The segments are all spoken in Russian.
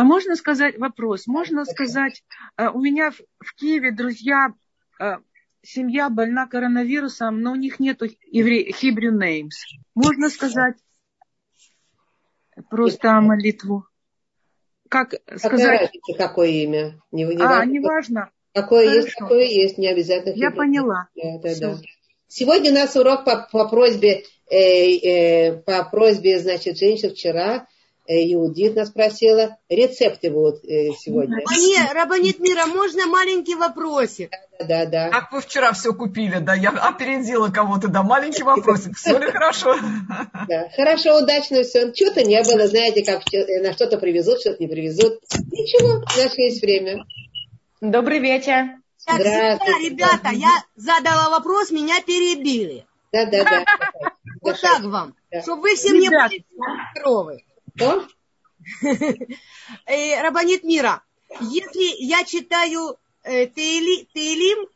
А можно сказать вопрос? Можно сказать, э, у меня в Киеве друзья, э, семья больна коронавирусом, но у них нет Hebrew names. Можно сказать просто молитву? Как сказать? Какое имя? Не, не а, важно. неважно. Какое Хорошо. есть, такое есть, не обязательно. Я поняла. Да, да, да. Сегодня у нас урок по, по просьбе, э, э, по просьбе, значит, женщин вчера Иудит нас просила. Рецепты будут э, сегодня. А не, Рабанит Мира, можно маленький вопросик? Да, да, да. Как вы вчера все купили, да? Я опередила кого-то, да. Маленький вопросик. Все ли хорошо? Да, хорошо, удачно все. Чего-то не было, знаете, как на что-то привезут, что-то не привезут. Ничего, у нас есть время. Добрый вечер. Так, всегда, ребята, я задала вопрос, меня перебили. Да, да, да. Вот так вам. Чтобы вы все мне были здоровы. Что? Э, Рабанит Мира, если я читаю э, Теилим,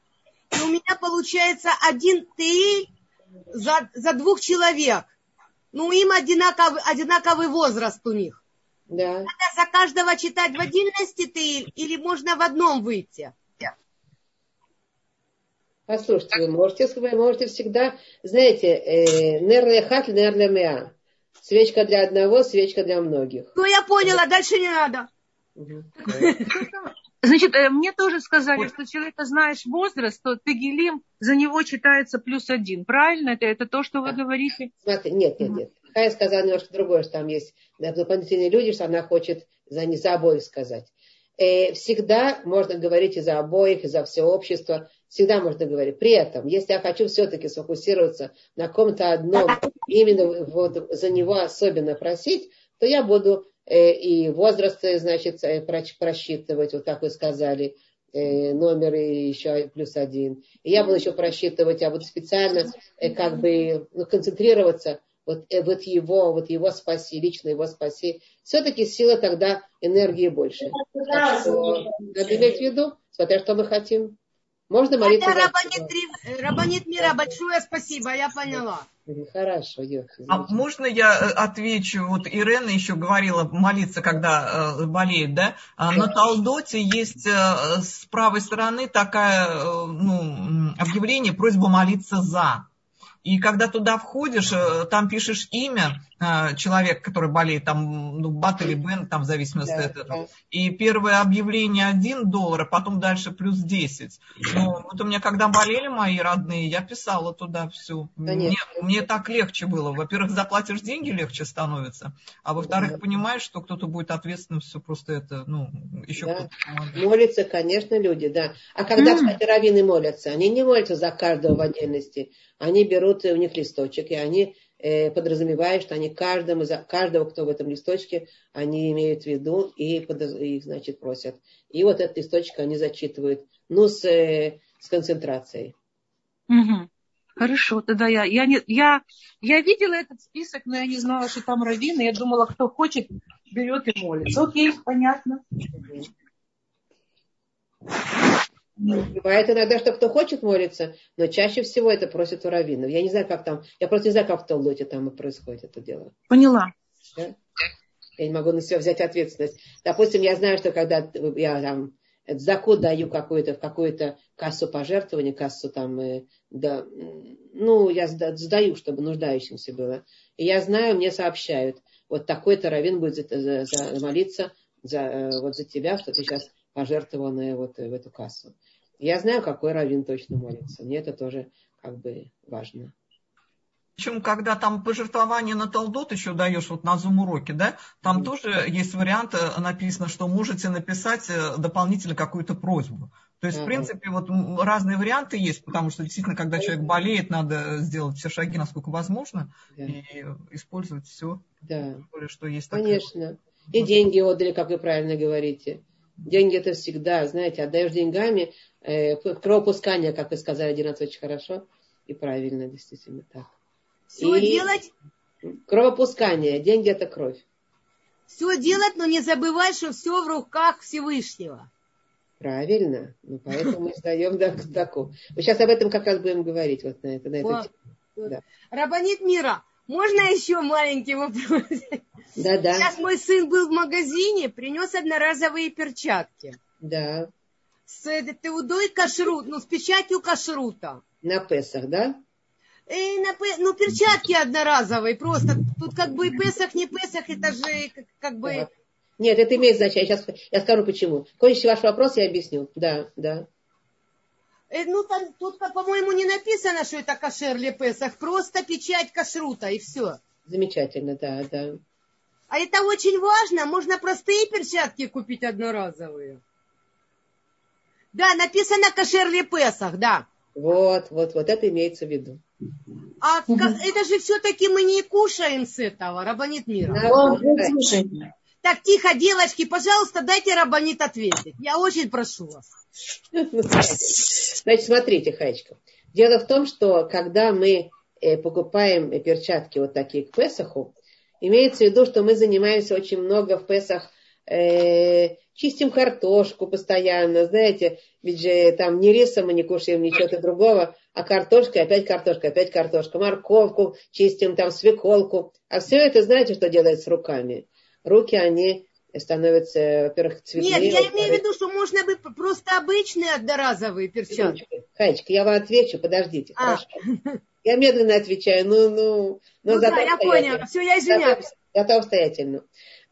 то у меня получается один Теиль за, за двух человек. Ну, им одинаковый, одинаковый возраст у них. Да. Надо за каждого читать в отдельности Теиль или можно в одном выйти? Послушайте, вы можете, вы можете всегда, знаете, э, нер лехат, нер лемеа. Свечка для одного, свечка для многих. Ну, я поняла, дальше не надо. Значит, э, мне тоже сказали, что человека знаешь возраст, то Тегелим за него читается плюс один. Правильно? Это, это то, что вы говорите? Смотри, нет, нет, нет. Хая сказала немножко другое, что там есть дополнительные люди, что она хочет за, не за обоих сказать. Э, всегда можно говорить и за обоих, и за все общество. Всегда можно говорить. При этом, если я хочу все-таки сфокусироваться на ком-то одном, именно вот за него особенно просить, то я буду э, и возраст, значит, э, просчитывать, вот как вы сказали, номер и еще плюс один. И я буду еще просчитывать, я буду специально как бы ну, концентрироваться вот, э, вот его, вот его спаси, лично его спаси, все-таки сила тогда энергии больше. Так что надо иметь в виду, смотря что мы хотим. Можно молиться Это Рабанит, Рабанит Мира, большое спасибо, я поняла. Хорошо, А можно я э, отвечу? Вот Ирена еще говорила молиться, когда э, болеет, да? А на Талдоте есть э, с правой стороны такая, э, ну, объявление, просьба молиться за. И когда туда входишь, э, там пишешь имя э, человека, который болеет, там, ну, Бат или Бен, там, в зависимости да, от этого. Да. И первое объявление 1 доллар, а потом дальше плюс 10. Ну, вот у меня, когда болели мои родные, я писала туда все. Мне, мне так легче было. Во-первых, заплатишь деньги, легче становится. А во-вторых, да. понимаешь, что кто-то будет ответственным, все просто это, ну, еще да. кто-то Молятся, конечно, люди, да. А когда, кстати, раввины молятся, они не молятся за каждого в отдельности они берут, у них листочек, и они э, подразумевают, что они каждому, каждого, кто в этом листочке, они имеют в виду и, и значит, просят. И вот этот листочек они зачитывают, ну, с, э, с концентрацией. Угу. Хорошо, тогда я, я, не, я, я видела этот список, но я не знала, что там раввины. Я думала, кто хочет, берет и молится. Окей, понятно. Бывает иногда, что кто хочет молиться, но чаще всего это просят у раввинов. Я не знаю, как там, я просто не знаю, как в Талдоте там и происходит это дело. Поняла. Да? Я не могу на себя взять ответственность. Допустим, я знаю, что когда я там заку даю какую-то в какую-то кассу пожертвования, кассу там, да, ну, я сдаю, чтобы нуждающимся было. И я знаю, мне сообщают, вот такой-то раввин будет за, за, за молиться за, э, вот за тебя, что ты сейчас пожертвованное вот в эту кассу. Я знаю, какой раввин точно молится. Мне это тоже как бы важно. Причем, когда там пожертвование на Талдот еще даешь вот на зум уроке, да, там mm тоже есть вариант, э, написано, что можете написать э, дополнительно какую-то просьбу. То есть, uh-huh. в принципе, вот разные варианты есть, потому что действительно, когда человек болеет, надо сделать все шаги, насколько возможно, yeah. и использовать все. Да. Более, что есть Конечно. Такая... И деньги отдали, как вы правильно говорите. Деньги это всегда, знаете, отдаешь деньгами, э, кровопускание, как вы сказали один раз очень хорошо и правильно, действительно так. Все и делать? Кровопускание, деньги это кровь. Все делать, но не забывай, что все в руках Всевышнего. Правильно. Ну, поэтому мы сдаем таку. Мы сейчас об этом как раз будем говорить. Вот на это, на это. Да. Рабанит мира, Можно еще маленький вопрос? Да, да. Сейчас мой сын был в магазине, принес одноразовые перчатки. Да. С э, теудой кашрут, ну, с печатью кашрута. На Песах, да? И на, пе- ну, перчатки одноразовые, просто. Тут как бы Песах, не Песах, это же как, как бы... Нет, это имеет значение. Сейчас я скажу почему. Кончите ваш вопрос, я объясню. Да, да. Э, ну, там, тут, по-моему, не написано, что это кашер ли Песах, просто печать кашрута, и все. Замечательно, да, да. А это очень важно, можно простые перчатки купить одноразовые. Да, написано кашер ли Песах, да. Вот, вот, вот это имеется в виду. А это же все-таки мы не кушаем с этого, Рабанит мира. Да. Так, тихо, девочки, пожалуйста, дайте Рабанит ответить. Я очень прошу вас. Значит, смотрите, Хаечка. Дело в том, что когда мы э, покупаем перчатки вот такие к Песаху, имеется в виду, что мы занимаемся очень много в Песах, э, чистим картошку постоянно, знаете, ведь же там не рисом мы не кушаем, ничего другого, а картошка, опять картошка, опять картошка, морковку чистим, там свеколку. А все это, знаете, что делает с руками? Руки, они становятся, во-первых, цветные. Нет, я имею в виду, что можно бы просто обычные одноразовые перчатки. Хаечка, я вам отвечу, подождите, А. хорошо. Я медленно отвечаю, ну, ну, но Ну зато да, я поняла. Все, я извиняюсь. Зато, зато обстоятельно.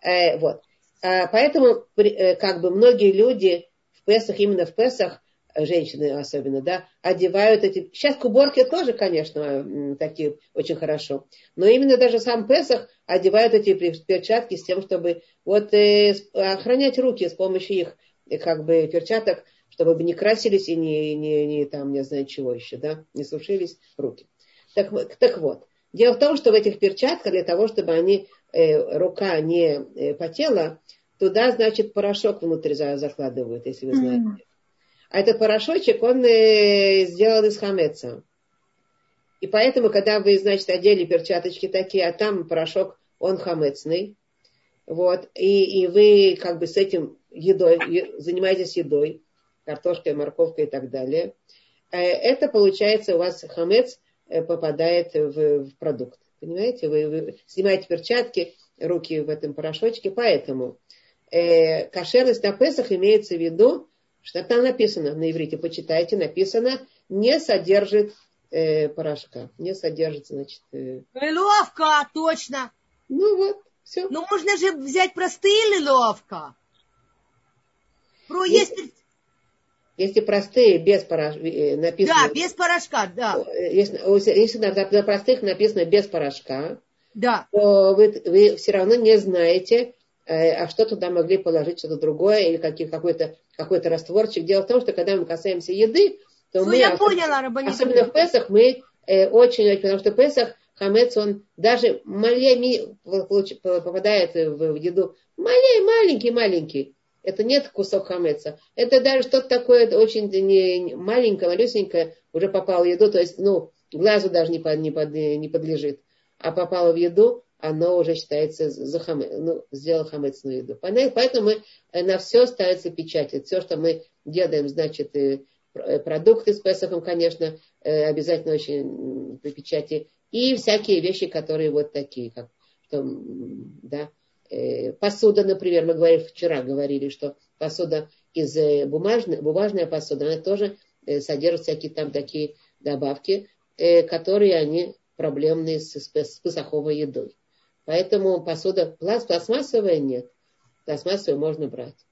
Э, вот. А, поэтому, э, как бы, многие люди в Песах, именно в Песах, э, женщины особенно, да, одевают эти... Сейчас к уборке тоже, конечно, такие очень хорошо. Но именно даже сам Песах одевают эти пер- перчатки с тем, чтобы вот э, охранять руки с помощью их, э, как бы, перчаток, чтобы не красились и не, не, не там, не знаю чего еще, да, не сушились руки. Так, так вот, дело в том, что в этих перчатках для того, чтобы они, э, рука не э, потела, туда, значит, порошок внутрь за- закладывают, если вы знаете. Мгм. А этот порошочек, он э, сделан из хамеца. И поэтому, когда вы, значит, одели перчаточки такие, а там порошок, он хамецный, вот, и, и вы как бы с этим едой, занимаетесь едой, картошкой, морковкой и так далее, э, это получается у вас хамец э, попадает в, в продукт. Понимаете? Вы, вы снимаете перчатки, руки в этом порошочке, поэтому э, кошерность на Песах имеется в виду, что там написано на иврите, почитайте, написано, не содержит э, порошка, не содержит, значит, э, Лиловка, точно. Ну вот, все. Но можно же взять простые лиловка. Про Есть- есть... Если простые, без порошка, написано, Да, без порошка, да. э, если, если на, на простых написано без порошка, Да. то вы, вы все равно не знаете, э, а что туда могли положить, что-то другое, или какие, какой-то, какой-то растворчик. Дело в том, что когда мы касаемся еды, то Ну, мы, я особ- поняла, Рабанит. особенно в Песах, мы э, очень, потому что Песах, хамец, он даже получ- попадает в, еду, малей, маленький, маленький. Это нет кусок хамеца. Это даже что-то такое очень не, маленькое, малюсенькое уже попало в еду, то есть, ну, глазу даже не, под, не, под, не подлежит. А попало в еду, оно уже считается за хаме, ну, сделал хамецную еду. Поэтому мы, э, на все ставится печать. Все, что мы делаем, значит, э, э, продукты с Песохом, конечно, обязательно очень при печати. И всякие вещи, которые вот такие, как что, да, э, посуда, например, мы говорили вчера, говорили, что посуда из э, бумажной, бумажная посуда, она тоже э, содержит всякие там такие добавки, э, которые они проблемные с, с, песоховой едой. Поэтому посуда пласт, пластмассовая нет. Пластмассовую можно брать.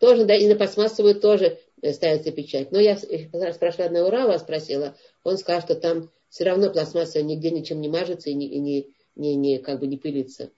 Тоже, да, и на пластмассовую тоже э, ставится печать. Но я с- спрашивала одного Урала, спросила, он сказал, что там все равно пластмасса нигде ничем не мажется и не, и не, не, не, как бы не пылится.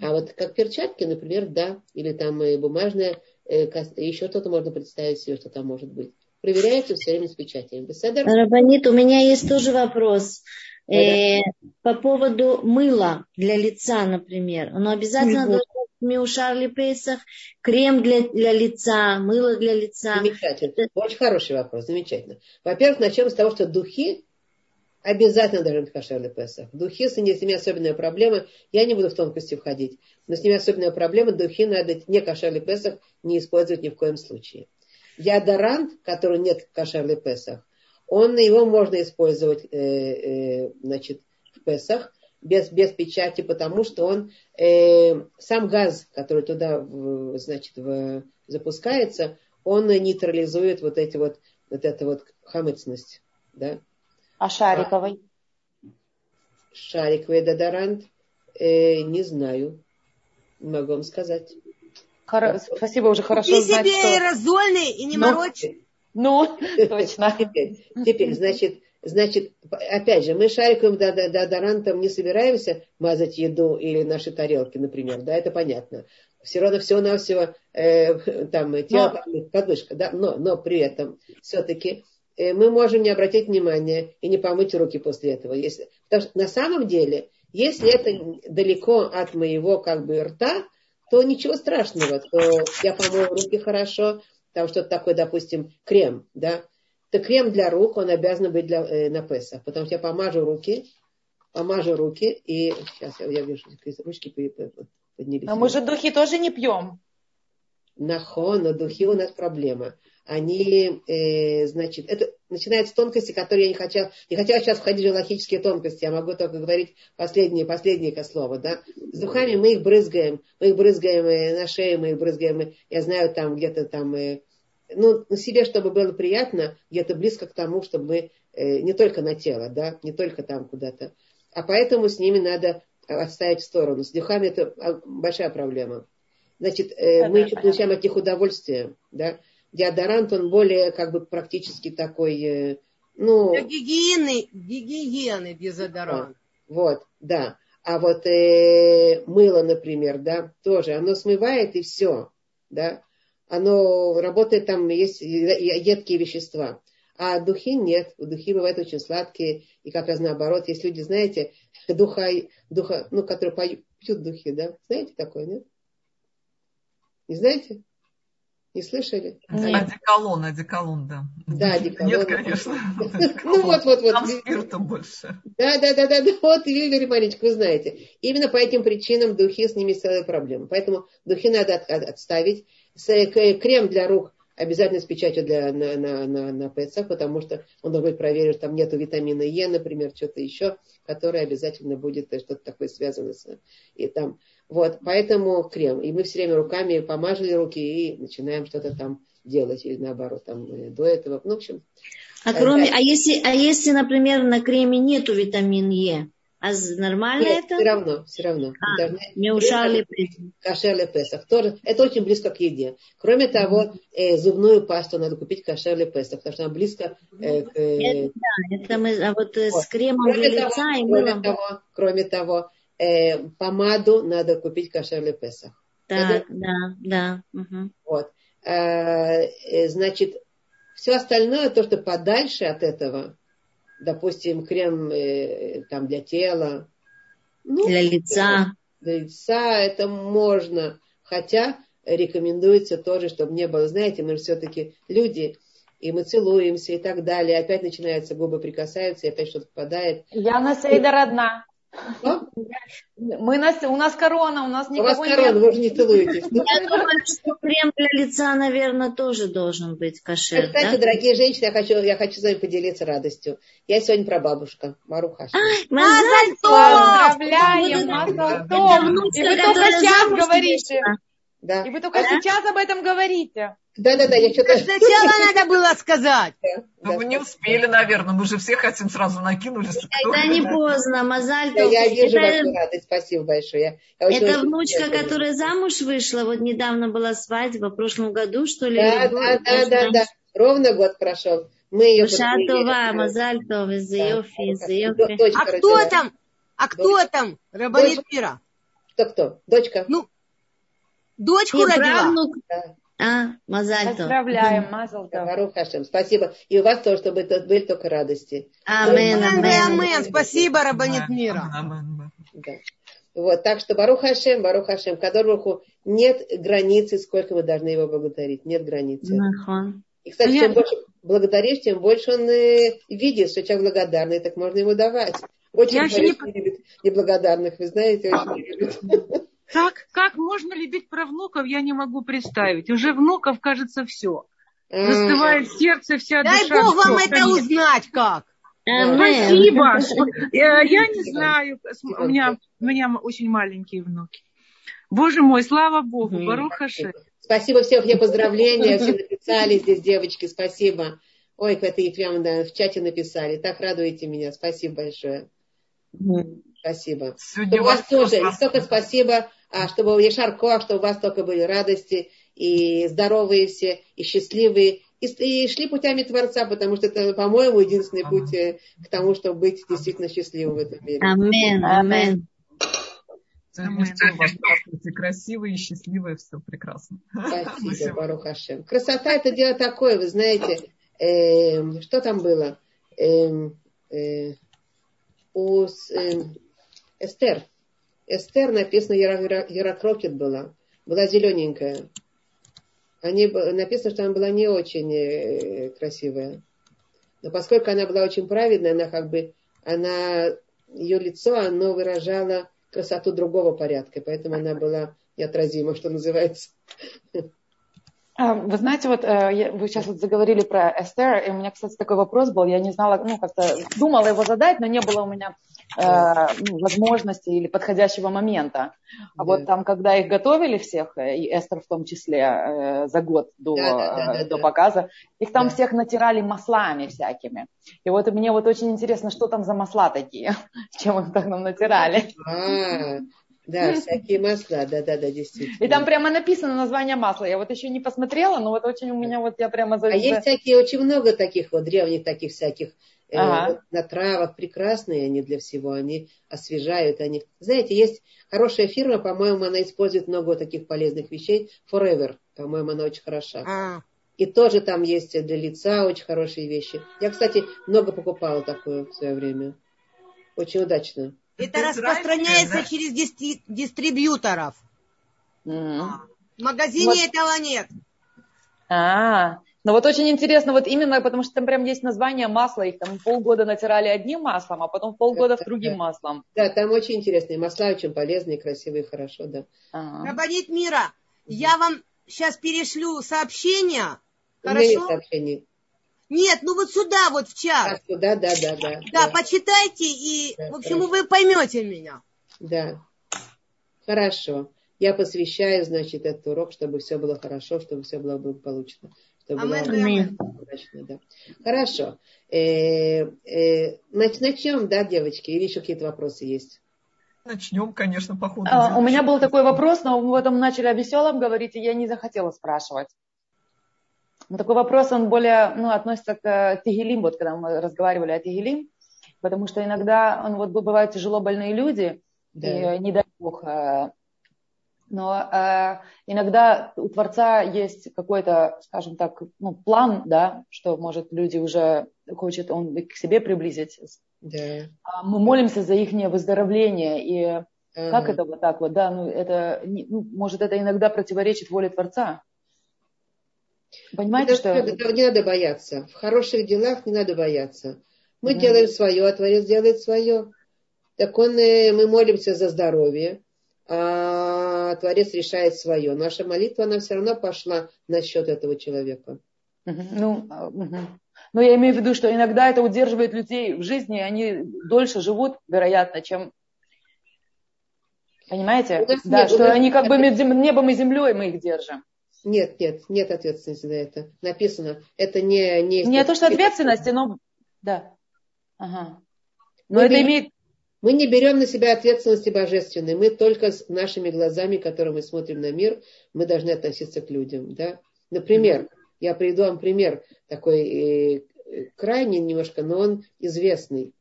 А вот как перчатки, например, да, или там э, бумажная, э, еще что-то можно представить себе, что там может быть. Проверяется все время с печатями. Беседер? Рабанит, у меня есть тоже вопрос. Э, по поводу мыла для лица, например. Оно обязательно Мгм. должно Миушар ли Песах, крем для, для лица, мыло для лица. Замечательно. Очень хороший вопрос, замечательно. Во-первых, начнем с того, что духи обязательно должны быть кошерный Песах. Духи, с ними, особенная проблема. Я не буду в тонкости входить. Но с ними особенная проблема. Духи надо не кошерный Песах не использовать ни в коем случае. Деодорант, который нет в кошерный Песах, он, его можно использовать э, э, значит, в Песах, без, без печати, потому что он э, сам газ, который туда значит, в, запускается, он нейтрализует вот эти вот, вот эту вот хамыцность. Да? А шариковый? Шариковый додорант, э, не знаю, не могу вам сказать. Хоро... Спасибо, уже хорошо Ты знать, себе что... аэрозольный и не Но- морочь. Ну, точно. Теперь, теперь, значит, значит, опять же, мы шариковым до- до- деодорантом не собираемся мазать еду или наши тарелки, например, да, это понятно. Все равно всего-навсего э, там тело, подмышка, да, но, но при этом все-таки мы можем не обратить внимания и не помыть руки после этого. Если, потому что на самом деле, если это далеко от моего как бы рта, то ничего страшного, то я помою руки хорошо, там что-то такое, допустим, крем, да, то крем для рук, он обязан быть для, э, на Песах, потому что я помажу руки, помажу руки, и сейчас я, я вижу, ручки по- по- поднялись. Но мы же духи тоже не пьем. Нахон, но духи у нас проблема. Они, э, значит, это начинается с тонкости, которые я не хотела, не хотела сейчас входить в логические тонкости, я могу только говорить последние, последние слова, да. С духами мы их брызгаем, мы их брызгаем э, на шею, мы их брызгаем, э, я знаю, там где-то там, э, ну, на себе, чтобы было приятно, где-то близко к тому, чтобы мы, э, не только на тело, да, не только там куда-то. А поэтому с ними надо отставить в сторону. С духами это а, большая проблема. Значит, э, мы еще получаем от них удовольствие, да. Деодорант, он более как бы практически такой, э, ну, Для гигиены, гигиены дезодорант. вот, да. А вот э, мыло, например, да, тоже, оно смывает и все, да. Оно работает там, есть едкие вещества. А духи нет. Духи бывают очень сладкие. И как раз наоборот, есть люди, знаете, духа, духа ну, которые поют, пьют духи, да. Знаете такое, нет? Не знаете? Не слышали? Нет. Одеколон, одеколон, да. Да, одеколон. Нет, конечно. Ну вот, вот, вот. Там спирта больше. Да, да, да, да, да, вот, Игорь Маринчик, вы знаете. Именно по этим причинам духи с ними целая проблема. Поэтому духи надо от- от- отставить. К- Крем для рук обязательно с печатью для, на, на, на, на Песах, потому что он должен быть проверен, что там нету витамина Е, например, что-то еще, которое обязательно будет э, что-то такое связано с... И там, вот, поэтому крем. И мы все время руками помажили руки и начинаем что-то там делать, или наоборот, там э, до этого. Ну, в общем, А кроме, а если, а если, например, на креме нету витамин Е, а нормально нет, это? все равно, все равно. А, Должны- Не ушали. кошер ле Песах. Тоже, это очень близко к еде. Кроме того, э, зубную пасту надо купить кошер ле Песах, потому что она близко э, к... э, Это, да, это мы, а вот э, вот. с кремом для Кроме того, лица и кроме мылом. того, кроме того э, помаду надо купить кошер ле Песах. Так, да, да. мгм. Вот. Э, э, значит, все остальное, то, что подальше от этого, допустим, крем э, там для тела, ну, Для лица. для лица это можно, хотя рекомендуется тоже, чтобы не было, знаете, мы же все-таки люди, и мы целуемся и так далее, опять начинаются губы прикасаются, и опять что-то попадает. Я на Сейдер одна. Что? Мы на, у нас корона, у нас У вас никого корона, нет. вы же не целуетесь. Я думаю, что крем для лица, наверное, тоже должен быть кошер, Кстати, да? дорогие женщины, я хочу, я хочу с вами поделиться радостью. Я сегодня про бабушка, Маруха. Мазаль Поздравляем, Вот это- Мазал это Тов. И вы только сейчас говорите. Да. И вы только сейчас об этом говорите. Да, да, да, я что-то... Сначала надо было сказать. Ну, вы не успели, наверное. Мы же все хотим сразу накинулись. Когда не поздно, Мазаль Я, Тов. я вижу Это- вашу радость, спасибо большое. Я- я очень- Это очень внучка, благодарна. которая замуж вышла, вот недавно была свадьба, в прошлом году, что ли? Да, до- да, да, да, да. Ровно год прошел. Мы ее Шатова, Мазаль Тов, из Да. Йофи, из Йофи. А кто родила. там? А кто там? Рабанит мира. Кто кто? Дочка? Ну, Дочку И родила. правнук, Да. а, Мазаль. Поздравляем, Мазал. Спасибо. И у вас тоже, чтобы это были только радости. Амен, Амен, амен. амен. Спасибо, Рабанит мира. Да. Вот, так что Барух Хашем, Барух Хашем, Кадорбуху нет границы, сколько мы должны его благодарить. Нет границы. И, кстати, чем Понятно. больше благодаришь, тем больше он э, видит, что человек благодарный, так можно ему давать. Очень Я не любит неблагодарных, вы знаете, очень любит. Так, как можно любить правнуков, я не могу представить. Уже внуков, кажется, все. Застывает сердце, вся Дай душа. Бог вам всё, это конец. узнать как. Амен. Спасибо. Сп- э, Я не знаю. У меня, у меня очень маленькие внуки. Боже мой, слава Богу. Барух Хашем. Спасибо всем, все поздравления, все написали здесь, девочки, спасибо. Ой, это и прямо да, в чате написали. Так радуете меня. Спасибо большое. Спасибо. Сегодня у вас тоже, и столько спасибо, а, чтобы Ешарко, что у вас только были радости, и здоровые все, и счастливые, и, и шли путями Творца, потому что это, по-моему, единственный путь э, к тому, чтобы быть действительно счастливым в этом мире. Вас здравствуйте, красивые, счастливые, все прекрасно. Спасибо, Барух Хашем. Красота это дело такое, вы знаете, эм, что там было? Эм, э, у эм, Эстер. Эстер написано, Ярокрокет была. Была зелененькая. Они, написано, что она была не очень э, красивая. Но поскольку она была очень праведная, она как бы, она, ее лицо, оно выражало красоту другого порядка, поэтому она была неотразима, что называется. А, Вы знаете, вот э, вы сейчас вот заговорили про Эстер, и у меня, кстати, такой вопрос был. Я не знала, ну, как-то думала его задать, но не было у меня э, ну, возможности или подходящего момента. А вот Да. там, когда их готовили всех, э, и Эстер в том числе, э, за год до, Да, да, да, да, до показа, их там Да. всех натирали маслами всякими. И вот мне вот очень интересно, что там за масла такие, чем их так нам натирали. Да, всякие масла, да, да, да, действительно. И там прямо написано название масла. Я вот еще не посмотрела, но вот очень у меня вот я прямо за... А есть всякие, очень много таких вот древних таких всяких э, Ага. вот на травах прекрасные они для всего, они освежают, они. Знаете, есть хорошая фирма, по-моему, она использует много таких полезных вещей. Forever, по-моему, она очень хороша. А, И тоже там есть для лица очень хорошие вещи. Я, кстати, много покупала такое в свое время. Очень удачно. Это распространяется да? через дистри- дистрибьюторов. Мгм. В магазине Вот. этого нет. А, ну вот очень интересно, вот именно потому что там прям есть название масла, их там полгода натирали одним маслом, а потом полгода Да, другим да. маслом. Да, там очень интересные масла, очень полезные, красивые, хорошо, да. Ага. Рабанит мира, я вам сейчас перешлю сообщение. У меня есть Хорошо? сообщение. Нет, ну вот сюда, вот в А, чат. да, да, да, да. Да, почитайте, и, Да, в общем, хорошо. вы поймете меня. Да. Хорошо. Я посвящаю, значит, этот урок, чтобы все было хорошо, чтобы все было благополучно. Чтобы было Амен, амен. удачно, да. Хорошо. Э, э, нач- начнем, да, девочки? Или еще какие-то вопросы есть? Начнем, конечно, по ходу. А, у меня был такой вопрос, но мы потом начали о веселом говорить, и я не захотела спрашивать. Но такой вопрос, он более ну, относится к э, Тегелим, вот когда мы разговаривали о Тегелим, потому что иногда он, вот, бывают тяжело больные люди, Да. и не дай бог. э, Но э, иногда у Творца есть какой-то, скажем так, ну, план, да, что, может, люди уже хочет он к себе приблизить. Да. А Мы молимся за их выздоровление, и Ага. как это вот так вот, да, ну это, ну, может, это иногда противоречит воле Творца. Понимаете, Это- что... это не надо бояться. В хороших делах не надо бояться. Мы Мгм. делаем свое, а Творец делает свое. Так он, э, мы молимся за здоровье, а Творец решает свое. Наша молитва, она все равно пошла на счет этого человека. Ну, а. Но я имею в виду, что иногда это удерживает людей в жизни, и они дольше живут, вероятно, чем... Понимаете? Нас Да, нет- что нас- они как бы небом и землей мы их держим. Нет, нет, нет ответственности за это. Написано, это не... Не, Не то, что ответственности, но... Да. Ага. Но Мы это берем- имеет... Мы не берем на себя ответственности божественной. Мы только с нашими глазами, которыми мы смотрим на мир, мы должны относиться к людям. Да? Например, я приведу вам пример такой э, крайний немножко, но он известный.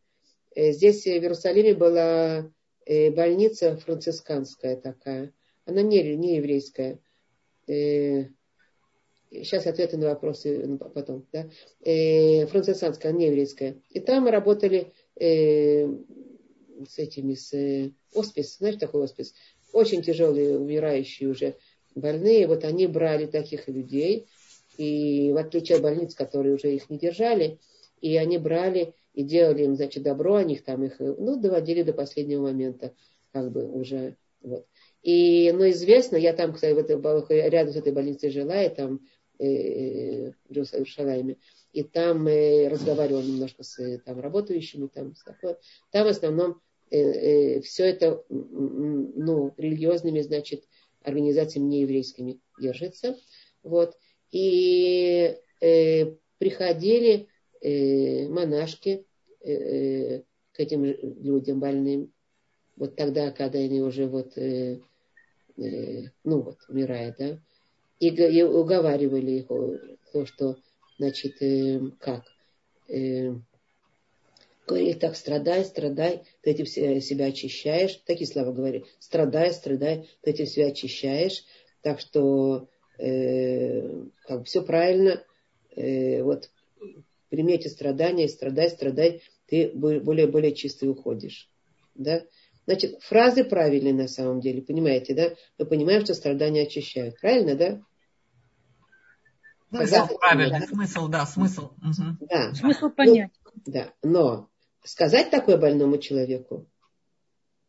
Э, здесь в Иерусалиме была э, больница францисканская такая. Она не, не еврейская. Э, сейчас ответы на вопросы ну, потом. Да? Э, францисканская, не еврейская. И там работали э, с этими, с э, оспис, знаешь, такой оспис, очень тяжелые, умирающие уже больные, вот они брали таких людей, и в отличие от больниц, которые уже их не держали, и они брали и делали им, значит, добро, они их там их, э, ну, доводили до последнего момента, как бы уже, вот. И, но известно, я там, кстати, в этой, рядом с этой больницей жила, и там э, в Иерусалиме. И там э, разговаривал немножко с там, работающими. Там, с такой. там в основном э, э, все это ну, религиозными, значит, организациями нееврейскими держится. Вот. И э, приходили э, монашки э, к этим людям больным. Вот тогда, когда они уже вот, э, э, ну вот, умирают, да, и, и уговаривали их, то, что, значит, э, как, э, говорили так, страдай, страдай, ты этим себя очищаешь, такие слова говорили, страдай, страдай, ты этим себя очищаешь, так что э, как все правильно, э, вот прими эти страдания, страдай, страдай, ты более-более чистый уходишь. Да? Значит, фразы правильные на самом деле, понимаете, да? Мы понимаем, что страдания очищают. Правильно, да? Смысл правильный, да? смысл, да, смысл. Угу. Да. Смысл понять. Ну, да, но сказать такое больному человеку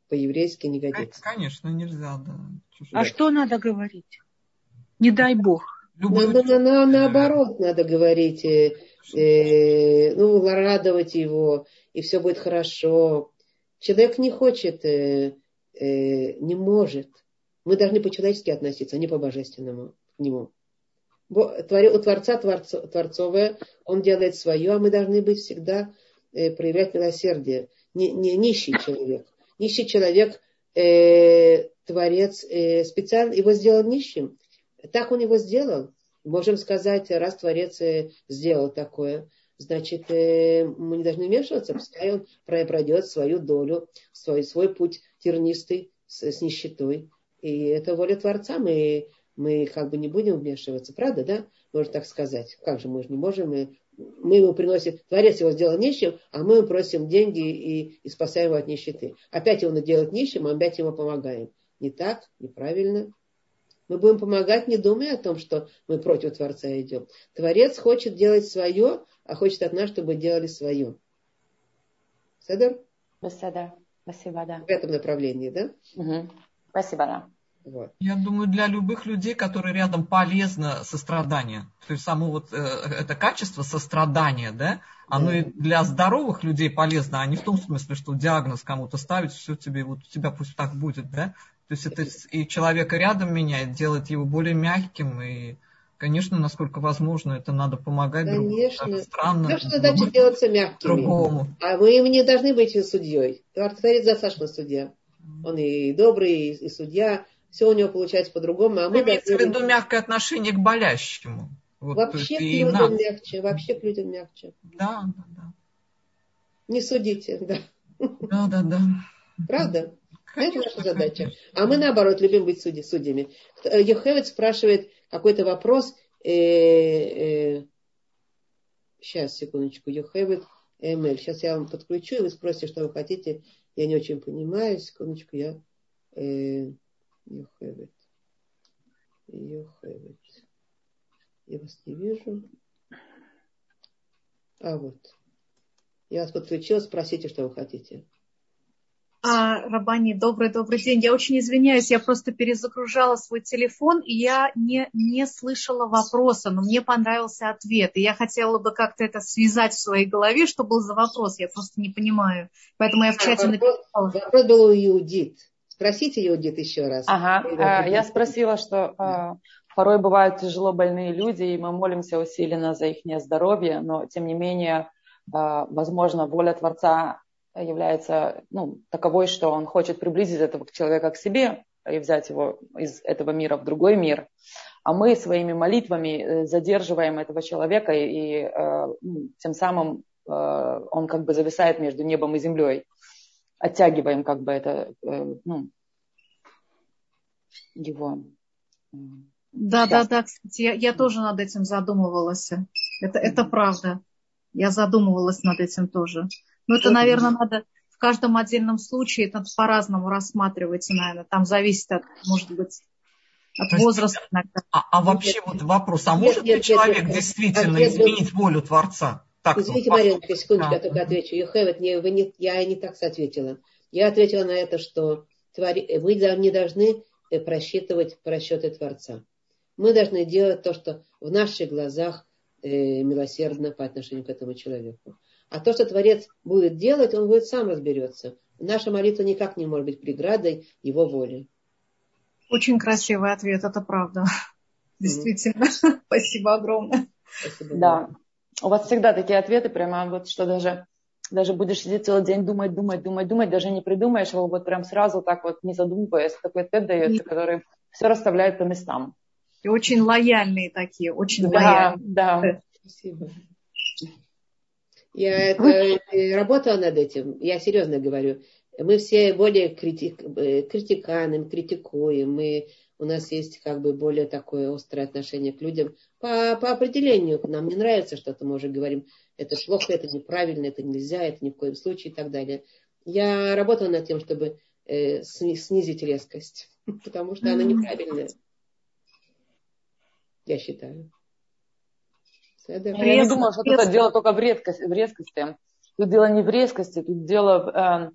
по-еврейски не годится. Конечно, нельзя, да. А да. что надо говорить? Не дай бог. Любой... На, на, на, наоборот, надо говорить, э, э, ну, радовать его, и все будет хорошо. Человек не хочет, э, э, не может. Мы должны по-человечески относиться, а не по-божественному к нему. У Творца творцо, Творцовое, Он делает свое, а мы должны быть всегда, э, проявлять милосердие. Не, не, нищий человек. Нищий человек, э, Творец, э, специально его сделал нищим так он его сделал. Можем сказать, раз Творец э, сделал такое, значит, э, мы не должны вмешиваться, пускай он пройдет свою долю, свой, свой путь тернистый с, с нищетой. И это воля Творца, мы, мы как бы не будем вмешиваться, правда, да? Можно так сказать. Как же мы же не можем, мы, мы ему приносим, Творец его сделал нищим, а мы ему просим деньги и, и спасаем его от нищеты. Опять его делать нищим, а опять ему помогаем. Не так, неправильно. Мы будем помогать, не думая о том, что мы против Творца идем. Творец хочет делать свое, а хочет от нас, чтобы делали свое. Седер? Спасибо, спасибо, да. В этом направлении, да? Угу. Спасибо, да. Вот. Я думаю, для любых людей, которые рядом, полезно сострадание. То есть само вот э, это качество сострадания, да, оно и для здоровых людей полезно, а не в том смысле, что диагноз кому-то ставить, все тебе, вот у тебя пусть так будет, да. То есть это и человека рядом меняет, делает его более мягким и Конечно, насколько возможно, это надо помогать Конечно. другому. странно. Наша задача делаться мягкими. Другому. А мы им не должны быть судьей. Творец достаточно судья. Он и добрый, и судья. Все у него получается по-другому. А мы Имеется в виду мягкое отношение к болящему. Вот, вообще к людям нам. мягче. Вообще к людям мягче. Да, да, да. Не судите, да. Да, да, да. Правда? Это наша задача. А мы, наоборот, любим быть судьи, судьями. Йохевец спрашивает какой-то вопрос. Э, э, сейчас, секундочку. Йохевец Эмель. Сейчас я вам подключу, и вы спросите, что вы хотите. Я не очень понимаю. Секундочку, я... Э, Йохевец. Йохевец. Я вас не вижу. А вот. Я вас подключила, спросите, что вы хотите. А, Рабани, добрый-добрый день. Я очень извиняюсь, я просто перезагружала свой телефон, и я не, не слышала вопроса, но мне понравился ответ. И я хотела бы как-то это связать в своей голове, что был за вопрос, я просто не понимаю. Поэтому я в чате написала. Вопрос был у Иудит. Спросите Иудит еще раз. Ага, а, я спросила, что а, порой бывают тяжело больные люди, и мы молимся усиленно за их здоровье, но тем не менее, а, возможно, воля Творца является ну, таковой, что он хочет приблизить этого человека к себе и взять его из этого мира в другой мир. А мы своими молитвами э, задерживаем этого человека, и э, ну, тем самым э, он как бы зависает между небом и землей. Оттягиваем как бы это, ну, его. Да, да, да, кстати, я, я тоже над этим задумывалась. Это, это правда. Я задумывалась над этим тоже. Но это, наверное, надо в каждом отдельном случае это по-разному рассматривается, наверное. Там зависит от, может быть, от возраста. А, а вообще вот вопрос, а может ли человек нет, действительно нет, изменить волю Творца? Так, Извините, ну, Мариночка, секундочку, да. я только отвечу. You have it, не, вы не, я не так ответила. Я ответила на это, что твори, мы не должны э, просчитывать просчеты Творца. Мы должны делать то, что в наших глазах э, милосердно по отношению к этому человеку. А то, что Творец будет делать, он будет сам разберется. Наша молитва никак не может быть преградой его воли. Очень красивый ответ, это правда. Действительно. Mm-hmm. Спасибо огромное. Спасибо. Да. У вас всегда такие ответы, прямо вот что даже даже будешь сидеть целый день, думать, думать, думать, думать, даже не придумаешь его, вот прям сразу так вот, не задумываясь, такой ответ дается, и... который все расставляет по местам. И очень лояльные такие, очень да, лояльные. Да, Спасибо. Я это, работала над этим, я серьезно говорю. Мы все более критик, э, критиканы, критикуем, мы, у нас есть как бы более такое острое отношение к людям. По, по определению нам не нравится что-то, мы уже говорим, это плохо, это неправильно, это нельзя, это ни в коем случае и так далее. Я работала над тем, чтобы э, снизить резкость, потому что она неправильная. Я считаю. Я не думала, что это дело только в резкости, в резкости. Тут дело не в резкости, тут дело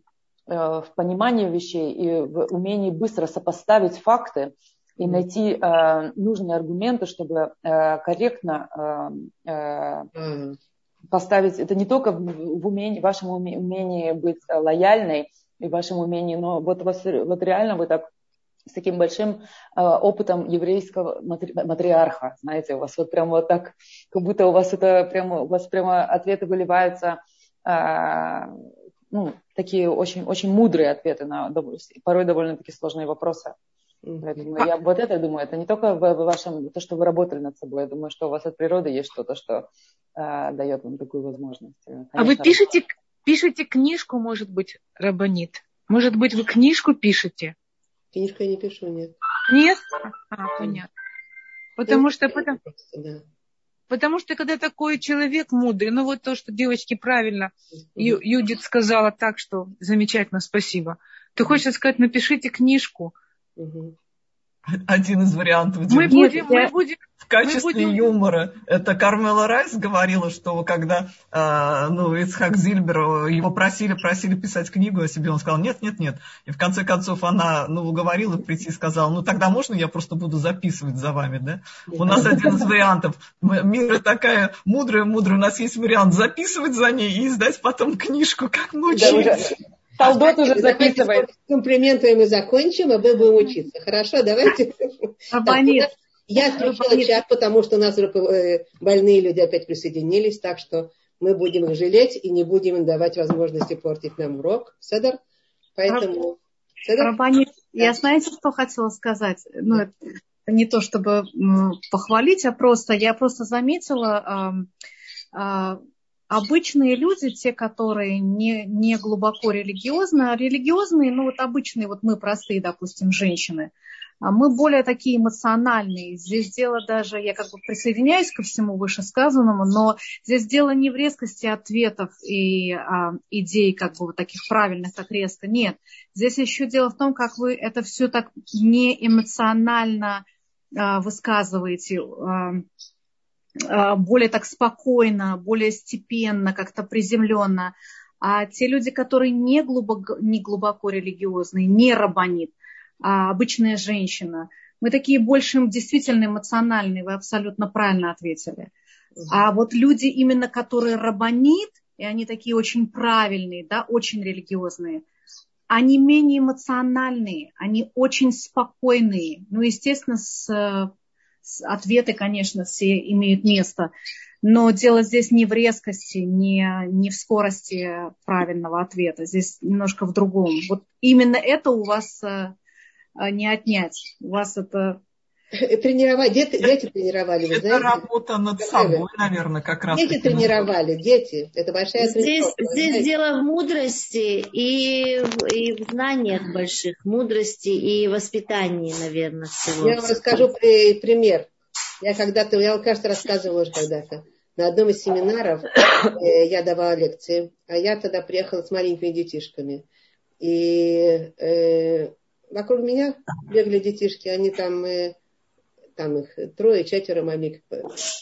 э, э, в понимании вещей и в умении быстро сопоставить факты и найти э, нужные аргументы, чтобы э, корректно э, э, поставить. Это не только в, в умении, вашем умении быть лояльной и в вашем умении, но вот, вот реально вы так с таким большим э, опытом еврейского матри, матриарха. Знаете, у вас вот прямо вот так, как будто у вас это прямо, у вас прямо ответы выливаются, э, ну, такие очень, очень мудрые ответы на порой довольно-таки сложные вопросы. Поэтому я вот это думаю, это не только в, в вашем, то, что вы работали над собой, я думаю, что у вас от природы есть что-то, что э, дает вам такую возможность. Конечно, а вы пишете, пишете книжку, может быть, Рабанит? Может быть, вы книжку пишете? Книжку я не пишу, нет. Нет? А, понятно. Потому что, потому, да. потому что когда такой человек мудрый, ну вот то, что девочки правильно, Ю, Юдит сказала так, что замечательно, спасибо. Ты хочешь сказать, напишите книжку. Угу один из вариантов. Мы будем, мы будем, в качестве будем... юмора. Это Кармела Райс говорила, что когда э, ну, Ицхак Зильбер, его просили, просили писать книгу о себе, он сказал, нет, нет, нет. И в конце концов она ну, уговорила прийти и сказала, ну тогда можно я просто буду записывать за вами, да? У нас один из вариантов. Мира такая мудрая, мудрая, у нас есть вариант записывать за ней и издать потом книжку, как мы учились. Талдот уже записывает. Комплименты мы закончим, а мы будем учиться. Хорошо, давайте. Абонент. Я включила чат, потому что у нас э, больные люди опять присоединились, так что мы будем их жалеть и не будем им давать возможности портить нам урок. Седор? Поэтому... Рабанит, я знаете, что хотела сказать? Ну, это не то чтобы похвалить, а просто я просто заметила обычные люди, те, которые не, не глубоко религиозны, а религиозные, ну вот обычные, вот мы простые, допустим, женщины, а мы более такие эмоциональные. Здесь дело даже, я как бы присоединяюсь ко всему вышесказанному, но здесь дело не в резкости ответов и а, идей, как бы вот таких правильных, так резко. Нет. Здесь еще дело в том, как вы это все так не эмоционально а, высказываете. А, более так спокойно, более степенно, как-то приземленно. А те люди, которые не глубоко, не глубоко религиозные, не рабанит, а обычная женщина, мы такие больше действительно эмоциональные, вы абсолютно правильно ответили. А вот люди именно, которые рабанит, и они такие очень правильные, да, очень религиозные, они менее эмоциональные, они очень спокойные. Ну, естественно, с ответы, конечно, все имеют место. Но дело здесь не в резкости, не, не в скорости правильного ответа. Здесь немножко в другом. Вот именно это у вас э, не отнять. У вас это Тренировать, дети, дети тренировали, вы это знаете? работа над собой, наверное, как раз. Дети тренировали, дети. Это большая Здесь, здесь дело в мудрости и, и в знаниях больших, мудрости и воспитании, наверное, всего. Я вам расскажу пример. Я когда-то, я вам, кажется, рассказывала уже когда-то. На одном из семинаров э, я давала лекции, а я тогда приехала с маленькими детишками. И э, вокруг меня бегали детишки, они там э, там их трое, четверо мамик.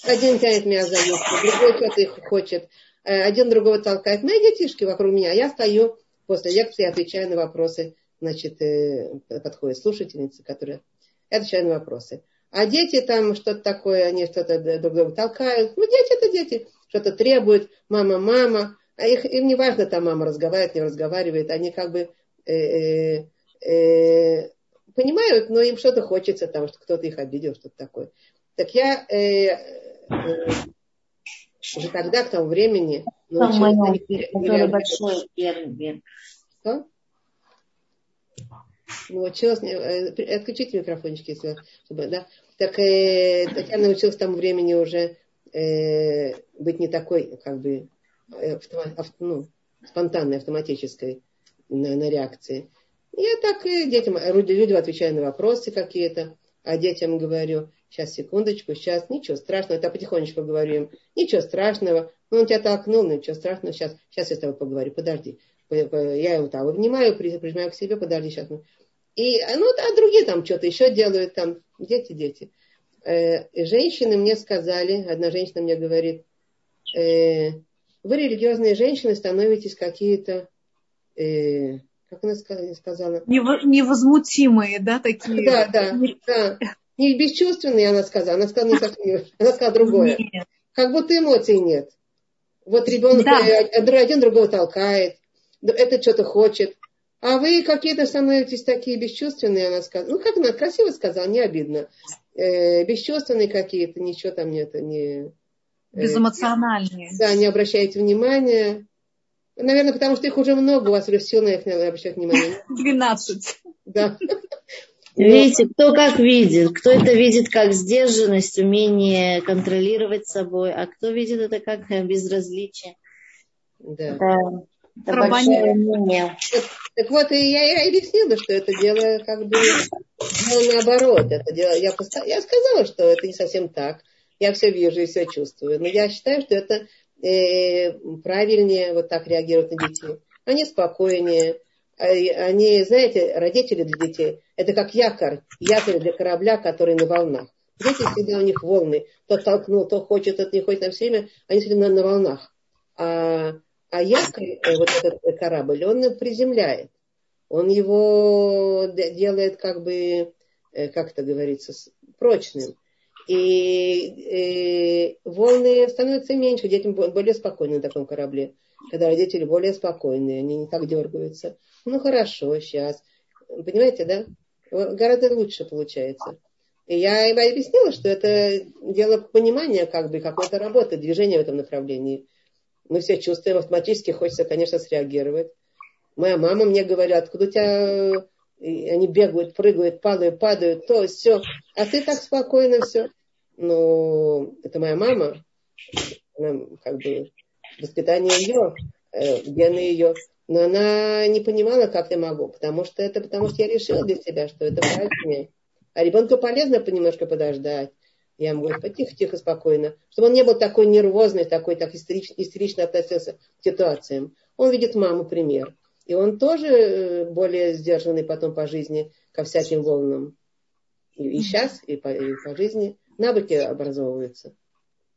Один тянет меня за юбку, другой что-то их хочет, э, один другого толкает. Мои детишки вокруг меня, я стою после лекции, отвечаю на вопросы. Значит, э, подходит слушательница, которая... Я отвечаю на вопросы. А дети там что-то такое, они что-то друг друга толкают. Ну, дети это дети. Что-то требуют. Мама, мама. А их, им не важно, там мама разговаривает, не разговаривает. Они как бы э, э, э, понимают, но им что-то хочется, там, что кто-то их обидел, что-то такое. Так я э, э, уже тогда, к тому времени, научилась... большой первый Что? Научилась... Э, отключите микрофончики, если... Чтобы, да? Так, э, так я научилась к тому времени уже э, быть не такой, как бы, э, автом, авто, ну, спонтанной, автоматической на, на реакции. Я так и детям, людям отвечаю на вопросы какие-то, а детям говорю, сейчас, секундочку, сейчас, ничего страшного, это потихонечку говорю им, ничего страшного, ну, он тебя толкнул, ну, ничего страшного, сейчас, сейчас я с тобой поговорю, подожди. Я его там обнимаю, прижимаю к себе, подожди, сейчас. И, ну, а другие там что-то еще делают, там, дети, дети. Э, женщины мне сказали, одна женщина мне говорит, э, вы религиозные женщины становитесь какие-то э, как она сказала? Невозмутимые, да, такие? Да, да, да. Не бесчувственные, она сказала. Она сказала не совсем, она сказала другое. Нет. Как будто эмоций нет. Вот ребенок да. один другого толкает, это что-то хочет. А вы какие-то становитесь такие бесчувственные, она сказала. Ну, как она красиво сказала, не обидно. Э, бесчувственные какие-то, ничего там нет. Не, э, Безэмоциональные. Да, не обращаете внимания. Наверное, потому что их уже много, у вас уже все на их надо обращать внимание. Двенадцать. Да. Видите, кто как видит. Кто это видит как сдержанность, умение контролировать собой, а кто видит это как безразличие. Да. Это, это большое мнение. Так вот, и я и объяснила, что это дело как бы дело наоборот. Это дело, я, я сказала, что это не совсем так. Я все вижу и все чувствую. Но я считаю, что это э, правильнее вот так реагируют на детей. Они спокойнее. А, они, знаете, родители для детей, это как якорь, якорь для корабля, который на волнах. Дети всегда у них волны. То толкнул, то хочет, то не хочет. Там все время они всегда на, на волнах. А, а якорь, э, вот этот корабль, он приземляет. Он его делает как бы, э, как это говорится, прочным и, и волны становятся меньше, детям более спокойно на таком корабле. Когда родители более спокойные, они не так дергаются. Ну хорошо, сейчас. Понимаете, да? Гораздо лучше получается. И я им объяснила, что это дело понимания, как бы, какой-то работы, движения в этом направлении. Мы все чувствуем, автоматически хочется, конечно, среагировать. Моя мама мне говорит, откуда у тебя и они бегают, прыгают, падают, падают, то, все. А ты так спокойно все ну, это моя мама, она, как бы, воспитание ее, э, гены ее, но она не понимала, как я могу, потому что это потому что я решила для себя, что это правильнее. А ребенку полезно немножко подождать. Я ему говорю, тихо-тихо, спокойно. Чтобы он не был такой нервозный, такой так истерично, истерично относился к ситуациям. Он видит маму пример. И он тоже э, более сдержанный потом по жизни ко всяким волнам. И, и сейчас, и по, и по жизни навыки образовываются.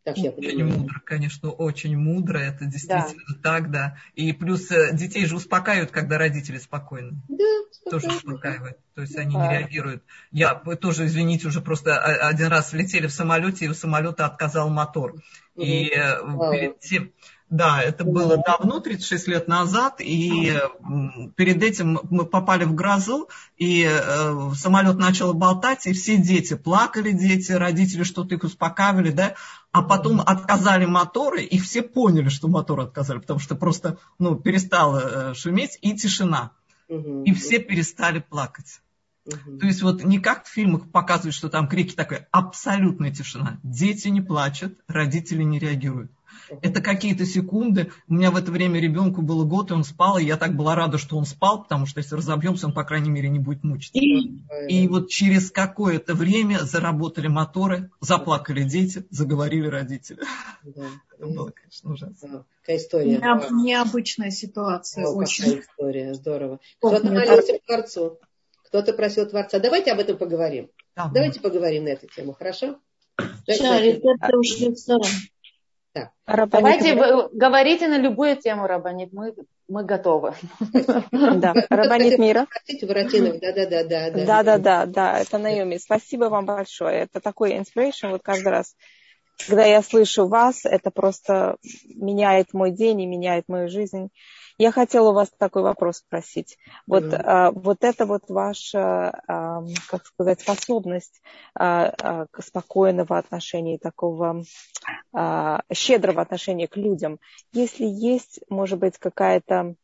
Так я. Очень мудро, конечно, очень мудро, это действительно да. так, да. И плюс э, детей же успокаивают, когда родители спокойны. Да, Тоже успокаивают, то есть они да. не реагируют. Я, вы тоже, извините, уже просто один раз влетели в самолете, и у самолета отказал мотор. Угу. И Вау. перед тем, да, это было давно, 36 лет назад, и перед этим мы попали в грозу, и э, самолет начал болтать, и все дети плакали, дети, родители что-то их успокаивали, да, а потом отказали моторы, и все поняли, что мотор отказали, потому что просто, ну, перестало э, шуметь, и тишина. И все перестали плакать. То есть вот не как в фильмах показывают, что там крики такой, абсолютная тишина. Дети не плачут, родители не реагируют. Это какие-то секунды. У меня в это время ребенку было год, и он спал, и я так была рада, что он спал, потому что если разобьемся, он, по крайней мере, не будет мучиться. И вот через какое-то время заработали моторы, заплакали дети, заговорили родители. Да. Это было, конечно, ужасно. Да. Какая история. Не, необычная ситуация. О, очень. Какая история, здорово. Кто-то молился к Творцу, кто-то просил Творца. Давайте об этом поговорим. Да, Давайте поговорим на эту тему, хорошо? Рецепты ушли в Так. Давайте вы говорите на любую тему, Рабанит. Мы, мы готовы. Да, Рабанит Мира. Да, да, да, да. Да, да, да, да. Это Наоми. Спасибо вам большое. Это такой inspiration. Вот каждый раз, когда я слышу вас, это просто меняет мой день и меняет мою жизнь. Я хотела у вас такой вопрос спросить. Вот, mm-hmm. а, вот это вот ваша, а, как сказать, способность а, а, к спокойного отношения, такого а, щедрого отношения к людям. Если есть, может быть, какая-то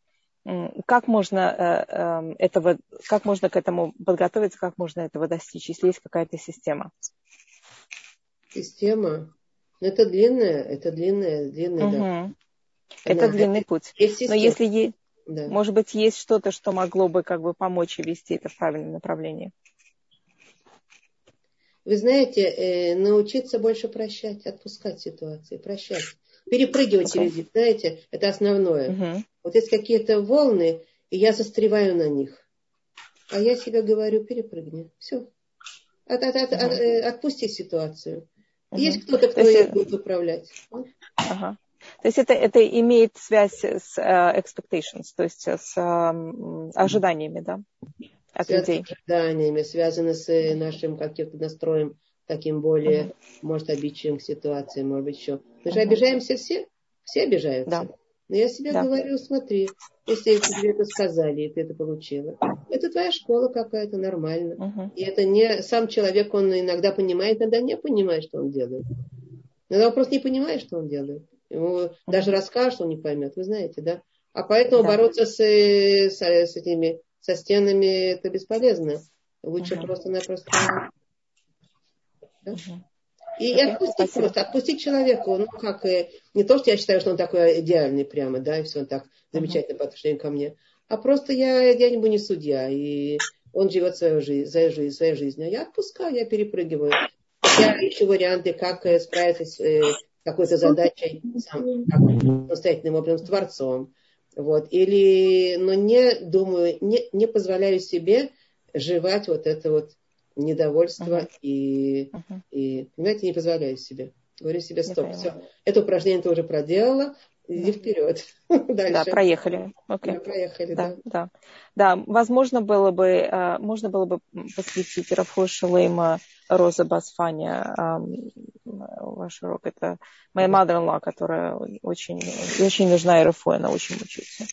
как можно э, эм, этого, как можно к этому подготовиться, как можно этого достичь, если есть какая-то система? Система. Это длинная, это длинная, длинная, угу. да. Это да, длинный путь. Но если есть, да. может быть, есть что-то, что могло бы как бы помочь и вести это в правильном направлении. Вы знаете, э, научиться больше прощать, отпускать ситуации, прощать. Перепрыгивать okay. через них, знаете, это основное. Uh-huh. Вот есть какие-то волны, и я застреваю на них. А я себе говорю, перепрыгни. Все. От, от, от, uh-huh. от, отпусти ситуацию. Есть кто-то, кто ее будет управлять. Ага. То есть это, это имеет связь с uh, expectations, то есть с uh, ожиданиями, да, от связано людей. С ожиданиями, связано с э, нашим каким-то настроем, таким более, uh-huh. может, обидчивым к ситуации, может быть, еще. Мы же uh-huh. обижаемся все, все обижаются. Да. Но я себе да. говорю, смотри, если тебе это сказали, и ты это получила, это твоя школа какая-то, нормально. Uh-huh. И это не сам человек, он иногда понимает, иногда не понимает, что он делает. Иногда он просто не понимает, что он делает. Ему даже расскажешь, он не поймет, вы знаете, да? А поэтому да. бороться с, с, с этими, со стенами, это бесполезно. Лучше угу. просто-напросто... Да? Угу. И, okay, отпустить спасибо. просто, отпустить человеку. Ну, как, не то, что я считаю, что он такой идеальный прямо, да, и все, он так замечательно uh-huh. по отношению ко мне. А просто я, я не не судья, и он живет свою жизнь, свою жизнь, свою жизнь. А я отпускаю, я перепрыгиваю. Я ищу варианты, как э, справиться с, э, какой-то задачей сам, как, самостоятельным образом с Творцом. Вот. Или, но не думаю, не, не позволяю себе жевать вот это вот недовольство uh-huh. и, uh-huh. и, понимаете, не позволяю себе. Говорю себе, стоп, все, это упражнение ты уже проделала, иди вперед. Дальше. Да, проехали. Okay. Да, проехали, да, да. да. Да, возможно было бы, э, можно было бы посвятить Рафу Шалейма Роза Басфаня ваш урок. Это моя mother-in-law, которая очень, очень нужна РФО, она очень учится.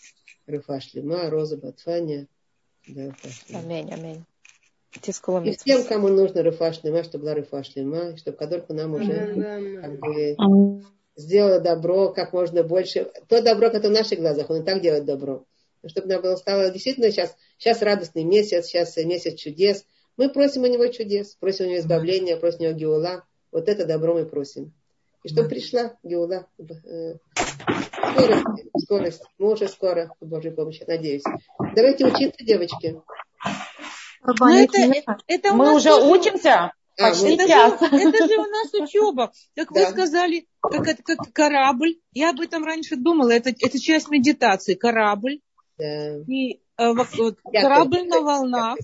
Рафа Шлема, Роза Басфаня. Да, аминь, аминь. И всем, кому нужно Рафа Шлема, чтобы была Рафа Шлема, чтобы Кадорку нам уже как бы, сделала добро как можно больше. То добро, которое в наших глазах, он и так делает добро. Чтобы нам было стало действительно сейчас, сейчас радостный месяц, сейчас месяц чудес. Мы просим у него чудес, просим у него избавления, просим у него геула. Вот это добро мы просим. И чтобы пришла геула. Э, скорость, скорость. Мы уже скоро, с Божьей помощью, надеюсь. Давайте учиться, девочки. Ну, это, это мы уже тоже... учимся. Почти это, час. Же, это же у нас учеба. Как да. вы сказали, как, это, как корабль. Я об этом раньше думала. Это, это часть медитации. Корабль. Да. И э, вот, корабль на волнах.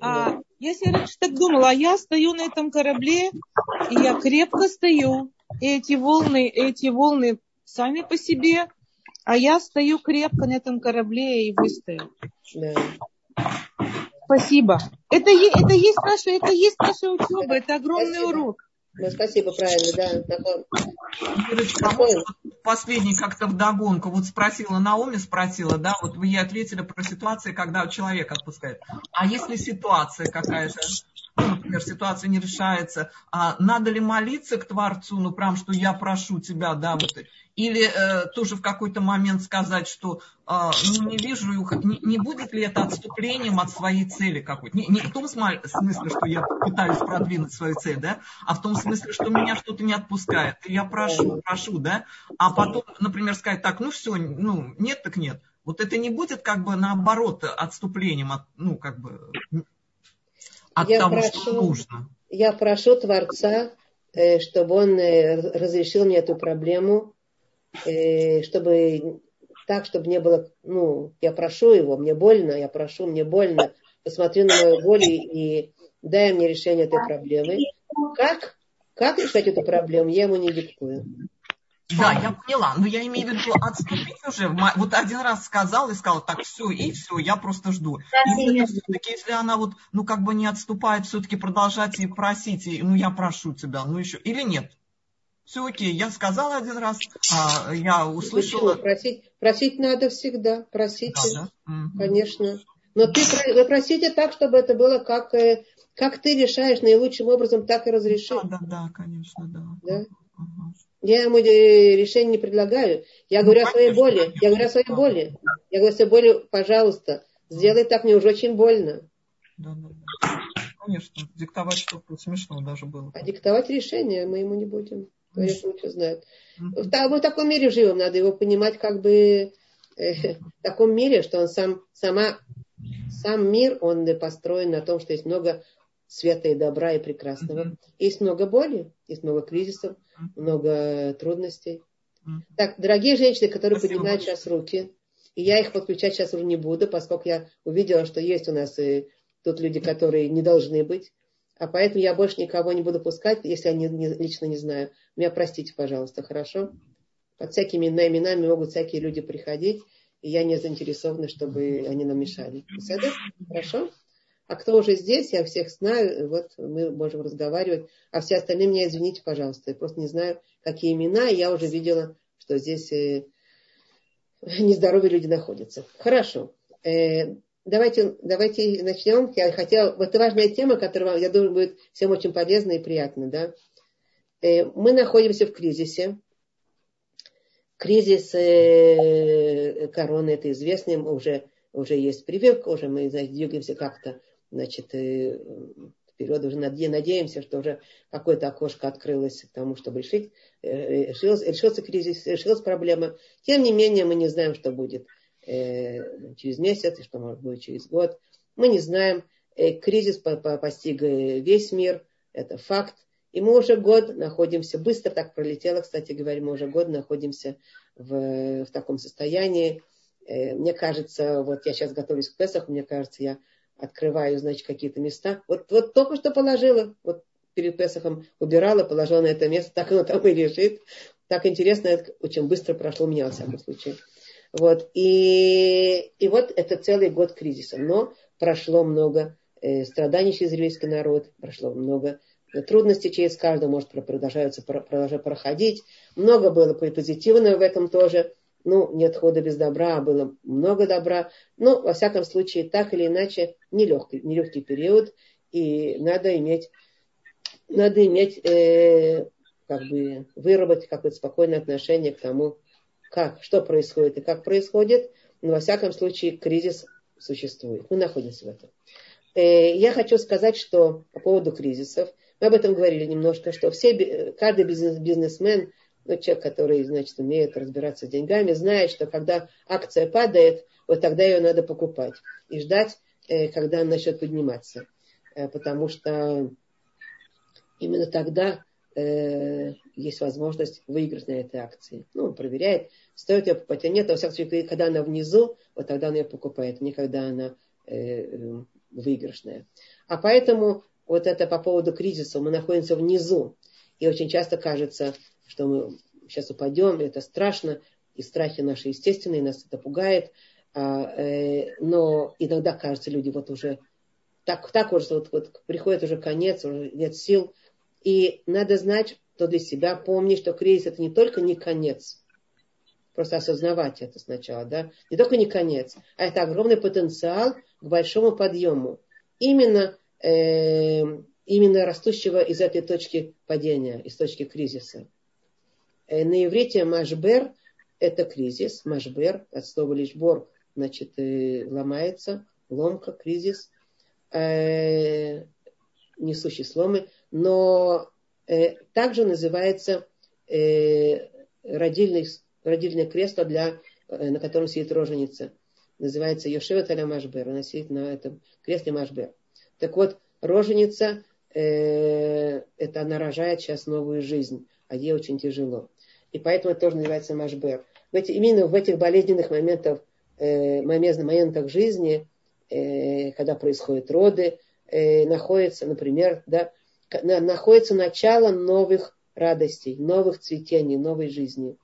А я себе раньше так думала, а я стою на этом корабле, и я крепко стою. И эти волны, эти волны сами по себе, а я стою крепко на этом корабле и выстою. Да. Спасибо. Это, это, есть наша, это есть наша учеба, это огромный Спасибо. урок. Ну, спасибо, правильно, да. Такой. Последний как-то вдогонку. Вот спросила, Наоми спросила, да, вот вы ей ответили про ситуации, когда человек отпускает. А если ситуация какая-то, например, ситуация не решается, а надо ли молиться к Творцу, ну, прям, что я прошу тебя, да, вот, или э, тоже в какой-то момент сказать, что э, ну, не вижу, не, не будет ли это отступлением от своей цели какой-то. Не, не в том смысле, что я пытаюсь продвинуть свою цель, да, а в том смысле, что меня что-то не отпускает. Я прошу, прошу, да, а потом, например, сказать так, ну все, ну нет так нет. Вот это не будет как бы наоборот отступлением от, ну как бы от я того, прошу, что нужно. Я прошу Творца, э, чтобы он э, разрешил мне эту проблему, э, чтобы так, чтобы не было, ну, я прошу его, мне больно, я прошу, мне больно, посмотри на мою боль и дай мне решение этой проблемы. Как? Как решать эту проблему, я ему не диктую. Да, я поняла. Но я имею в виду отступить уже. Вот один раз сказал и сказал, так, все, и все, я просто жду. И все-таки, если она вот, ну, как бы не отступает, все-таки продолжать и просить, и, ну, я прошу тебя, ну, еще, или нет? Все окей, я сказала один раз, а, я услышала. Просить, просить надо всегда, просите, да, да? конечно. Но ты, вы просите так, чтобы это было как, э, как ты решаешь наилучшим образом, так и разрешить. Да, да, да, конечно, да. да? Ага. Я ему решение не предлагаю. Я ну, говорю конечно, о своей боли. Я говорю о своей боли. Я говорю о своей боли, пожалуйста, сделай так, мне уже очень больно. Да, да, да. Конечно, диктовать что-то смешно даже было. А диктовать решение мы ему не будем. Говорят, лучше знает. Мы в таком мире живем, надо его понимать как бы э, в таком мире, что он сам, сама, сам мир, он построен на том, что есть много света и добра и прекрасного. Mm-hmm. Есть много боли, есть много кризисов, mm-hmm. Много трудностей. Так, дорогие женщины, которые Спасибо поднимают большое. сейчас руки, и я их подключать сейчас уже не буду, поскольку я увидела, что есть у нас и тут люди, которые не должны быть. А поэтому я больше никого не буду пускать, если я не, не, лично не знаю. Меня простите, пожалуйста, хорошо? Под всякими именами могут всякие люди приходить, и я не заинтересована, чтобы они нам мешали. Хорошо? А кто уже здесь, я всех знаю, вот мы можем разговаривать. А все остальные меня извините, пожалуйста. Я просто не знаю, какие имена, я уже видела, что здесь э, нездоровые люди находятся. Хорошо. Э, давайте, давайте начнем. Я хотела, вот важная тема, которая, я думаю, будет всем очень полезна и приятна. Да? Э, мы находимся в кризисе. Кризис короны, это известный, уже, уже есть прививка, уже мы двигаемся как-то значит, и вперед уже надеемся, что уже какое-то окошко открылось к тому, чтобы решить, э, решился, решился кризис, решилась проблема. Тем не менее, мы не знаем, что будет э, через месяц, и что может быть через год. Мы не знаем. Э, кризис постиг весь мир, это факт. И мы уже год находимся, быстро так пролетело, кстати говоря, мы уже год находимся в, в таком состоянии. Мне кажется, вот я сейчас готовлюсь к Песаху, мне кажется, я открываю, значит, какие-то места. Вот, вот только что положила, вот перед Песохом убирала, положила на это место, так оно там и лежит. Так интересно, это очень быстро прошло у меня, во всяком случае. Вот, и, и вот это целый год кризиса. Но прошло много э, страданий через еврейский народ, прошло много трудностей через каждого, может, продолжаются, продолжают проходить. Много было позитивного в этом тоже ну, нет хода без добра, а было много добра. Но, во всяком случае, так или иначе, нелегкий, нелегкий период, и надо иметь, надо иметь э, как бы выработать какое-то спокойное отношение к тому, как, что происходит и как происходит. Но, во всяком случае, кризис существует. Мы находимся в этом. Э, я хочу сказать, что по поводу кризисов, мы об этом говорили немножко, что все, каждый бизнес, бизнесмен ну, человек, который, значит, умеет разбираться с деньгами, знает, что когда акция падает, вот тогда ее надо покупать и ждать, э, когда она начнет подниматься. Э, потому что именно тогда э, есть возможность выиграть на этой акции. Ну, он проверяет, стоит ее покупать, а нет, во всяком случае, когда она внизу, вот тогда он ее покупает, не когда она выигрышная. А поэтому вот это по поводу кризиса, мы находимся внизу. И очень часто кажется, что мы сейчас упадем, это страшно, и страхи наши естественные, нас это пугает. А, э, но иногда кажется, люди вот уже так, так уже вот, вот приходит уже конец, уже нет сил. И надо знать, что для себя помнить, что кризис это не только не конец, просто осознавать это сначала, да, не только не конец, а это огромный потенциал к большому подъему. Именно, э, именно растущего из этой точки падения, из точки кризиса. Э, на иврите машбер – это кризис, машбер, от слова лишбор, значит, э, ломается, ломка, кризис, э, несущий сломы, но также называется родильный, родильное кресло, для, на котором сидит роженица. Называется Йошевет аля Машбер. Она сидит на этом кресле Машбер. Так вот, роженица, э, это она рожает сейчас новую жизнь, а ей очень тяжело. И поэтому это тоже называется машбер. В эти, именно в этих болезненных моментах, э, моментах жизни, э, когда происходят роды, э, находится, например, да, на, находится начало новых радостей, новых цветений, новой жизни.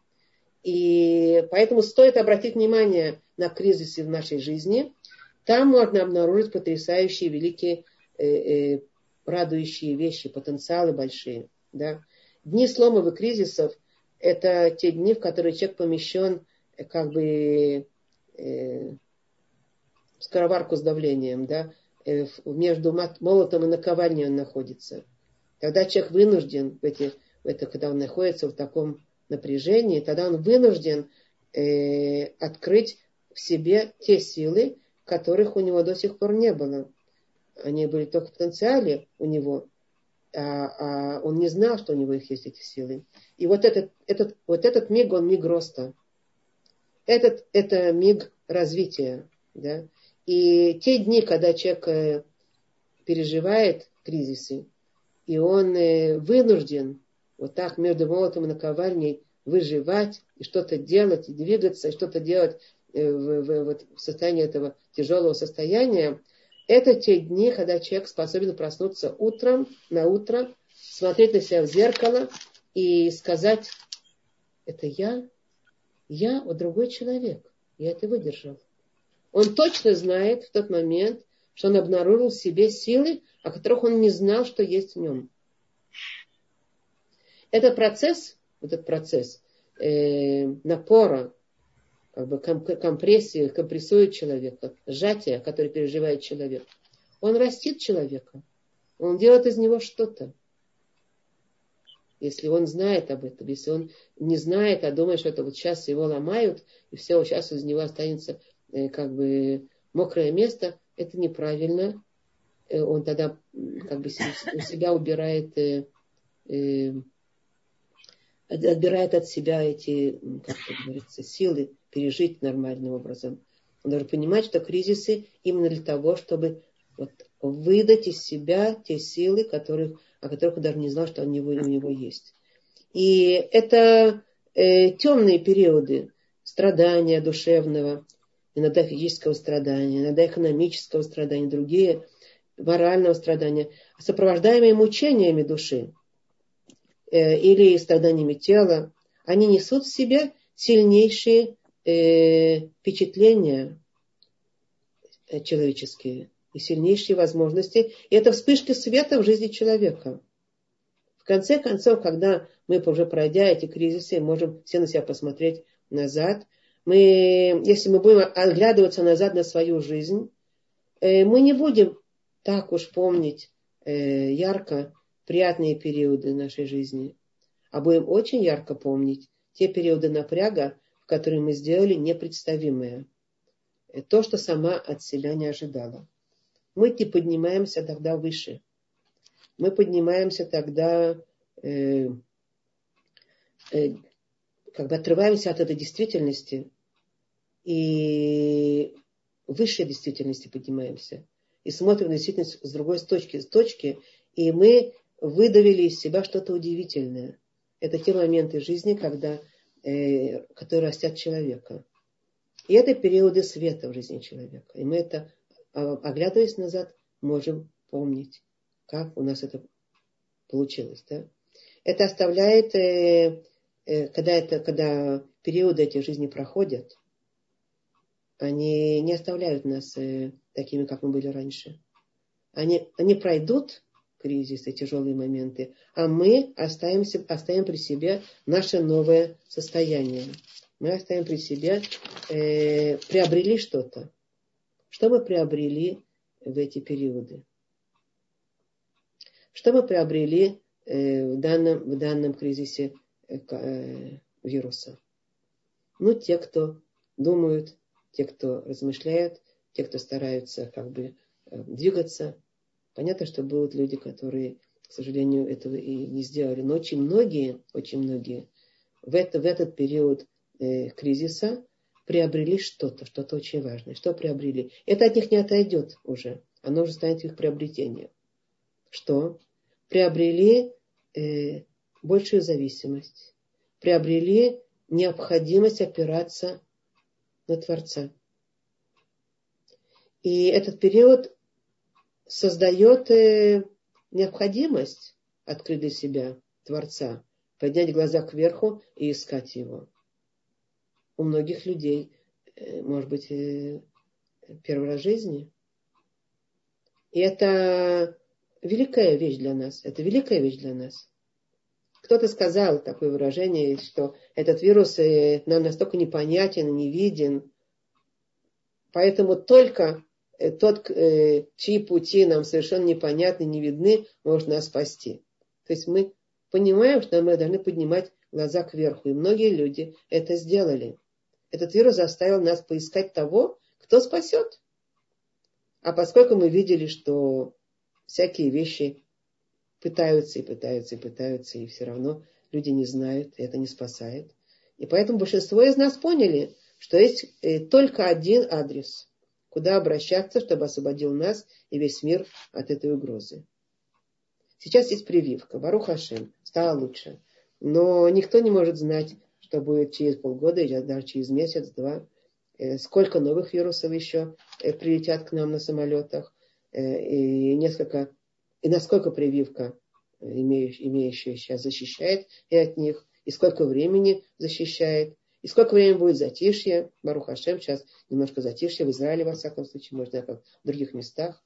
И поэтому стоит обратить внимание на кризисы в нашей жизни. Там можно обнаружить потрясающие, великие, э, э, радующие вещи, потенциалы большие. Да? Дни сломов и кризисов – это те дни, в которые человек помещен э, как бы э, скороварку с давлением, да? э, между молотом и наковальней он находится. Тогда человек вынужден, в эти, в это, когда он находится в таком напряжении, тогда он вынужден э, открыть в себе те силы, которых у него до сих пор не было. Они были только в потенциале у него, он не знал, что у него их есть эти силы. И вот этот, этот, вот этот миг, он миг роста. Этот, это миг развития. Да? И те дни, когда человек э, переживает кризисы, и он э, вынужден вот так между молотом и наковальней выживать, и что-то делать, и двигаться, и что-то делать э, в, в, в состоянии этого тяжелого состояния, это те дни, когда человек способен проснуться утром, на утро, смотреть на себя в зеркало и сказать, это я, я, вот другой человек, я это выдержал. Он точно знает в тот момент, что он обнаружил в себе силы, о которых он не знал, что есть в нем. Этот процесс, этот процесс э, напора, как бы компрессии, компрессует человека, сжатие, которое переживает человек, он растит человека. Он делает из него что-то. Если он знает об этом, если он не знает, а думает, что это вот сейчас его ломают, и все, сейчас из него останется э, как бы мокрое место, это неправильно. Э, он тогда как бы у себя убирает э, отбирает от себя эти, как это говорится, силы пережить нормальным образом. Он должен понимать, что кризисы именно для того, чтобы вот выдать из себя те силы, которых, о которых он даже не знал, что у него, у него есть. И это э, темные периоды страдания душевного, иногда физического страдания, иногда экономического страдания, другие морального страдания, сопровождаемые мучениями души. Э, или страданиями тела, они несут в себе сильнейшие э, впечатления э, человеческие и сильнейшие возможности. И это вспышки света в жизни человека. В конце концов, когда мы уже пройдя эти кризисы, можем все на себя посмотреть назад, мы, если мы будем оглядываться назад на свою жизнь, мы не будем так уж помнить ярко приятные периоды нашей жизни, а будем очень ярко помнить те периоды напряга, которые мы сделали непредставимое. То, что сама от себя не ожидала. Мы не поднимаемся тогда выше. Мы поднимаемся тогда, э, э, как бы отрываемся от этой действительности и выше действительности поднимаемся. И смотрим на действительность с другой точки, с точки, и мы выдавили из себя что-то удивительное. Это те моменты жизни, когда, э, которые растят человека. И это периоды света в жизни человека. И мы это, а, оглядываясь назад, можем помнить, как у нас это получилось. Да? Это оставляет, э, э, когда, это, когда периоды эти жизни проходят, они не оставляют нас такими, как мы были раньше. Они, они пройдут, кризисы, тяжелые моменты, а мы оставимся, оставим при себе наше новое состояние. Мы оставим при себе, э, приобрели что-то. Что мы приобрели в эти периоды? Что мы приобрели э, в, данном, в данном кризисе э, э, вируса? Ну, те, кто думают, те, кто размышляют, те, кто стараются как бы э, двигаться Понятно, что будут люди, которые, к сожалению, этого и не сделали. Но очень многие, очень многие в, это, в этот период э, кризиса приобрели что-то, что-то очень важное. Что приобрели? Это от них не отойдет уже. Оно уже станет их приобретением. Что? Приобрели э, большую зависимость. Приобрели необходимость опираться на Творца. И этот период создает э, необходимость открыть для себя Творца, поднять глаза кверху и искать его. У многих людей, э, может быть, э, первый раз в жизни. И это великая вещь для нас. Это великая вещь для нас. Кто-то сказал такое выражение, что этот вирус нам настолько непонятен, не виден, поэтому только тот, чьи пути нам совершенно непонятны, не видны, может нас спасти. То есть мы понимаем, что мы должны поднимать глаза кверху. И многие люди это сделали. Этот вирус заставил нас поискать того, кто спасет. А поскольку мы видели, что всякие вещи пытаются и пытаются и пытаются, и все равно люди не знают, и это не спасает. И поэтому большинство из нас поняли, что есть э, только один адрес, куда обращаться, чтобы освободил нас и весь мир от этой угрозы. Сейчас есть прививка. Барух Хашем. Стало лучше. Но никто не может знать, что будет через полгода или даже через месяц, два. Э, сколько новых вирусов еще э, прилетят к нам на самолетах. Э, и несколько... И насколько прививка, имеющая сейчас, защищает и от них. И сколько времени защищает. И сколько времени будет затишье. Барух Хашем сейчас немножко затишье в Израиле, во всяком случае, может, в других местах.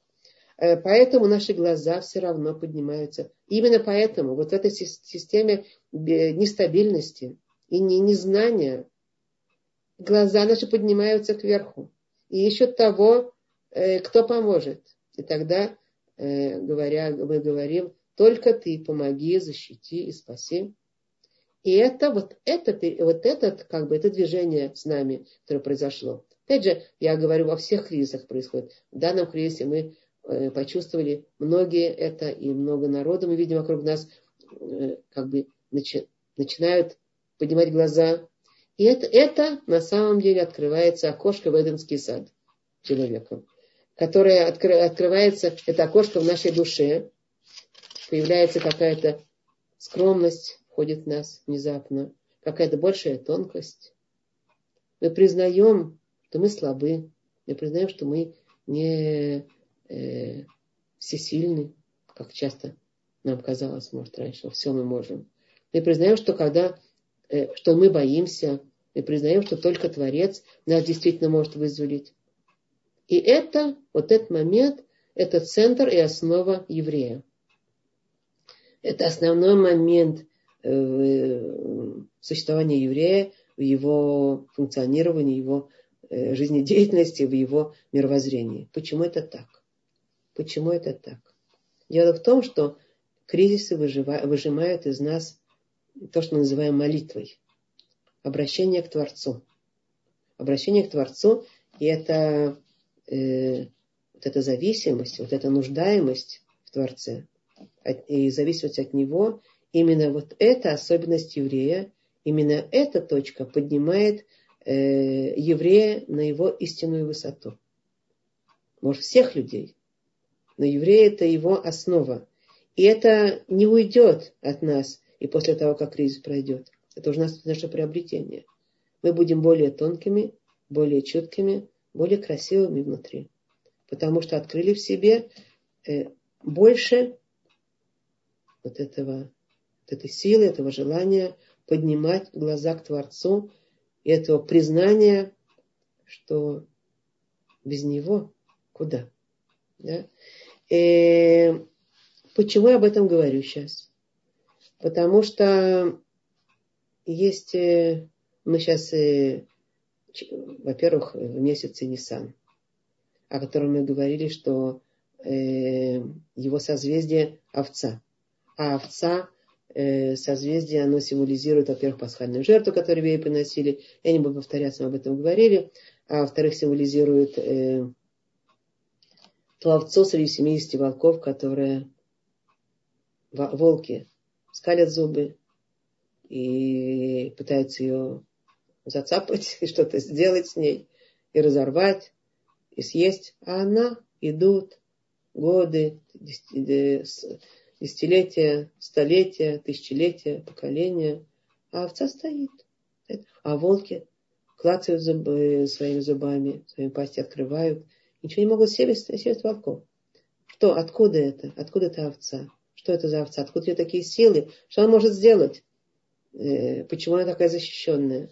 Э, поэтому наши глаза все равно поднимаются. Именно поэтому вот в этой системе нестабильности и незнания глаза наши поднимаются кверху. И ищут того, э, кто поможет. И тогда, э, говоря, мы говорим, только ты помоги, защити и спаси. И это вот это, вот этот, как бы, это движение с нами, которое произошло. Опять же, я говорю, во всех кризисах происходит. В данном кризисе мы Э, почувствовали многие это, и много народу мы видим вокруг нас, э, как бы начи, начинают поднимать глаза. И это, это на самом деле открывается окошко в Эдемский сад человеком, которое откры, открывается, это окошко в нашей душе, появляется какая-то скромность, входит в нас внезапно, какая-то большая тонкость. Мы признаем, что мы слабы, мы признаем, что мы не э, всесильный, как часто нам казалось, может, раньше, все мы можем. Мы признаем, что когда, э, что мы боимся, мы признаем, что только Творец нас действительно может вызволить. И это, вот этот момент, это центр и основа еврея. Это основной момент э, существования еврея, в его функционировании, его э, жизнедеятельности, в его мировоззрении. Почему это так? Почему это так? Дело в том, что кризисы выжимают из нас то, что называем молитвой. Обращение к Творцу. Обращение к Творцу, и это, э, вот эта зависимость, вот эта нуждаемость в Творце, от, и зависимость от Него, именно вот эта особенность еврея, именно эта точка поднимает э, еврея на его истинную высоту. Может, всех людей – но еврей это его основа. И это не уйдет от нас и после того, как кризис пройдет. Это уже наше приобретение. Мы будем более тонкими, более чуткими, более красивыми внутри. Потому что открыли в себе э, больше вот этого, этой силы, этого желания поднимать глаза к Творцу и этого признания, что без него куда? Да? И э, почему я об этом говорю сейчас? Потому что есть, э, мы сейчас, э, во-первых, в месяце Нисан, о котором мы говорили, что его созвездие овца. А овца созвездие, оно символизирует, во-первых, пасхальную жертву, которую ей приносили. Я не буду повторяться, мы об этом говорили. А во-вторых, символизирует ту овцу среди 70 волков, которые волки скалят зубы и пытаются ее зацапать и что-то сделать с ней, и разорвать, и съесть. А она идут годы, десятилетия, столетия, тысячелетия, поколения, а овца стоит. А волки клацают зубы, своими зубами, своими пасти открывают – Ничего не могут съесть, съесть волков. Что, откуда это? Откуда эта овца? Что это за овца? Откуда у нее такие силы? Что она может сделать? э, почему она такая защищенная.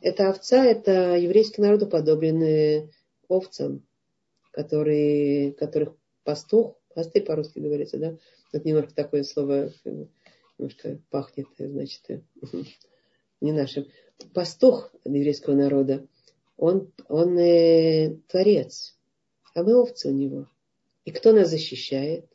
Эта овца, это еврейский народ уподобленный овцам, которые, которых пастух, пастырь по-русски говорится, да? Это немножко такое слово, немножко пахнет, значит, не нашим. Пастух еврейского народа, он, он э, творец, а мы овцы у него. И кто нас защищает?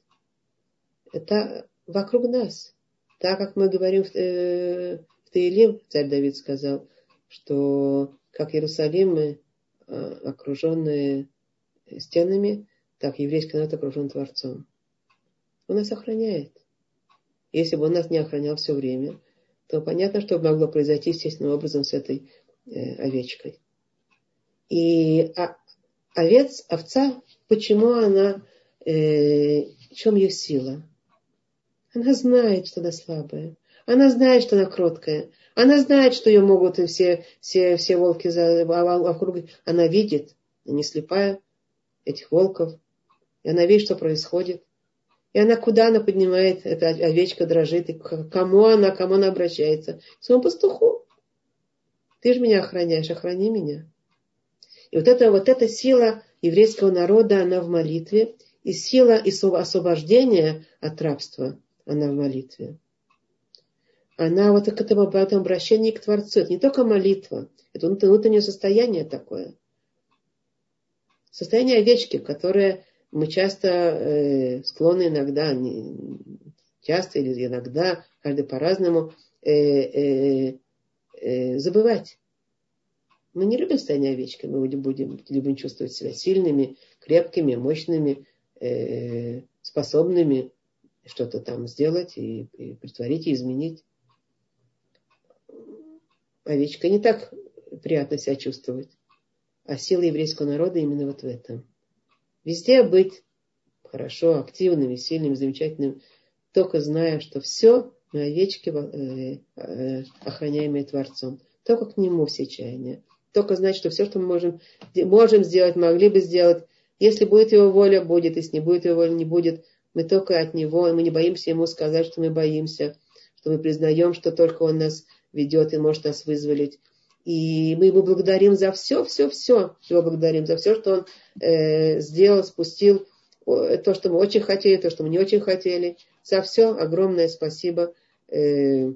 Это вокруг нас. Так как мы говорим в, э, в Таилим, царь Давид сказал, что как Иерусалим э, окруженные стенами, так еврейский народ окружен Творцом. Он нас охраняет. Если бы он нас не охранял все время, то понятно, что могло произойти естественным образом с этой э, овечкой. И а, овец, овца, почему она, э, в чем ее сила? Она знает, что она слабая. Она знает, что она кроткая. Она знает, что ее могут все, все, все волки за, вокруг. Она видит, не слепая, этих волков. И она видит, что происходит. И она куда она поднимает, эта овечка дрожит, и кому она, кому она обращается? К своему пастуху. Ты же меня охраняешь, охрани меня. И вот эта, вот эта сила еврейского народа, она в молитве, и сила освобождения от рабства, она в молитве. Она вот к этому, к этому обращению к Творцу. Это не только молитва, это внутреннее состояние такое. Состояние овечки, которое мы часто э, склонны иногда, не, часто или иногда, каждый по-разному, э, э, э, забывать. Мы не любим состояние овечки, мы будем, любим чувствовать себя сильными, крепкими, мощными, э, способными что-то там сделать и, и притворить и изменить. Овечка не так приятно себя чувствовать. А сила еврейского народа именно вот в этом. Везде быть хорошо, активными, сильными, замечательными, только зная, что все мы овечки, э, э, охраняемые Творцом. Только к Нему все чаяния. Только знать, что все, что мы можем, можем сделать, могли бы сделать, если будет Его воля, будет, если не будет Его воля, не будет. Мы только от Него, и мы не боимся Ему сказать, что мы боимся, что мы признаем, что только Он нас ведет и может нас вызволить. И мы его благодарим за все, все, все. Его благодарим за все, что он э, сделал, спустил, то, что мы очень хотели, то, что мы не очень хотели. За все огромное спасибо. Э,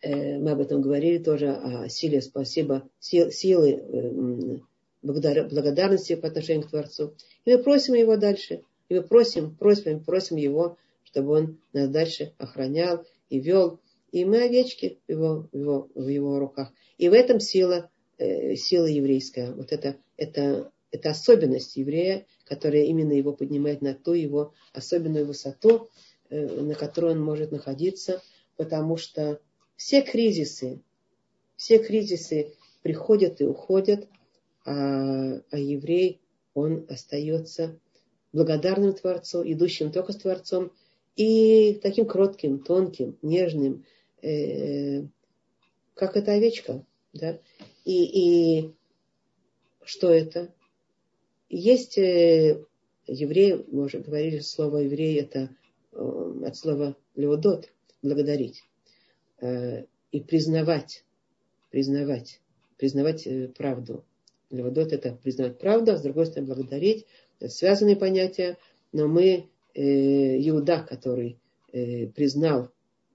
э, мы об этом говорили тоже, о силе спасибо, сил, силы э, благодар, благодарности по отношению к Творцу. И мы просим его дальше. И мы просим, просим, просим его, чтобы он нас дальше охранял и вел и мы овечки в его, в его, в его руках. И в этом сила, э, сила еврейская. Вот это, это, это особенность еврея, которая именно его поднимает на ту его особенную высоту, э, на которой он может находиться, потому что все кризисы, все кризисы приходят и уходят, а, а еврей, он остается благодарным Творцу, идущим только с Творцом, и таким кротким, тонким, нежным, э, как эта овечка. Да? И, и что это? Есть э, евреи, мы уже говорили, слово еврей это э, от слова леодот, благодарить. Э, и признавать, признавать, признавать э, правду. Леводот это признавать правду, а с другой стороны благодарить. Это связанные понятия, но мы, э, Иуда, который э, признал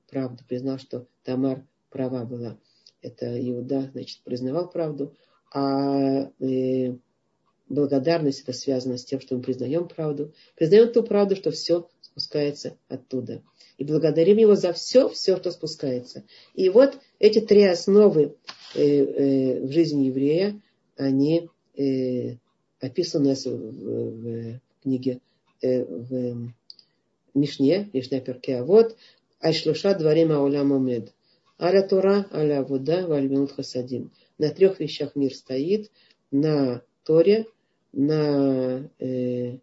правду, признал, что Тамар права была. Это Иуда, значит, признавал правду. А э, благодарность это связано с тем, что мы признаем правду. Признаем ту правду, что все спускается оттуда. И благодарим его за все, все, что спускается. И вот эти три основы э, э, в жизни еврея, они э, описаны в, в, в книге, э, в Мишне, Мишне Перке, а вот Айшлуша дворим аулям умед. Аля Тора, аля Авуда, вальминут хасадим. На трех вещах мир стоит. На Торе, на э,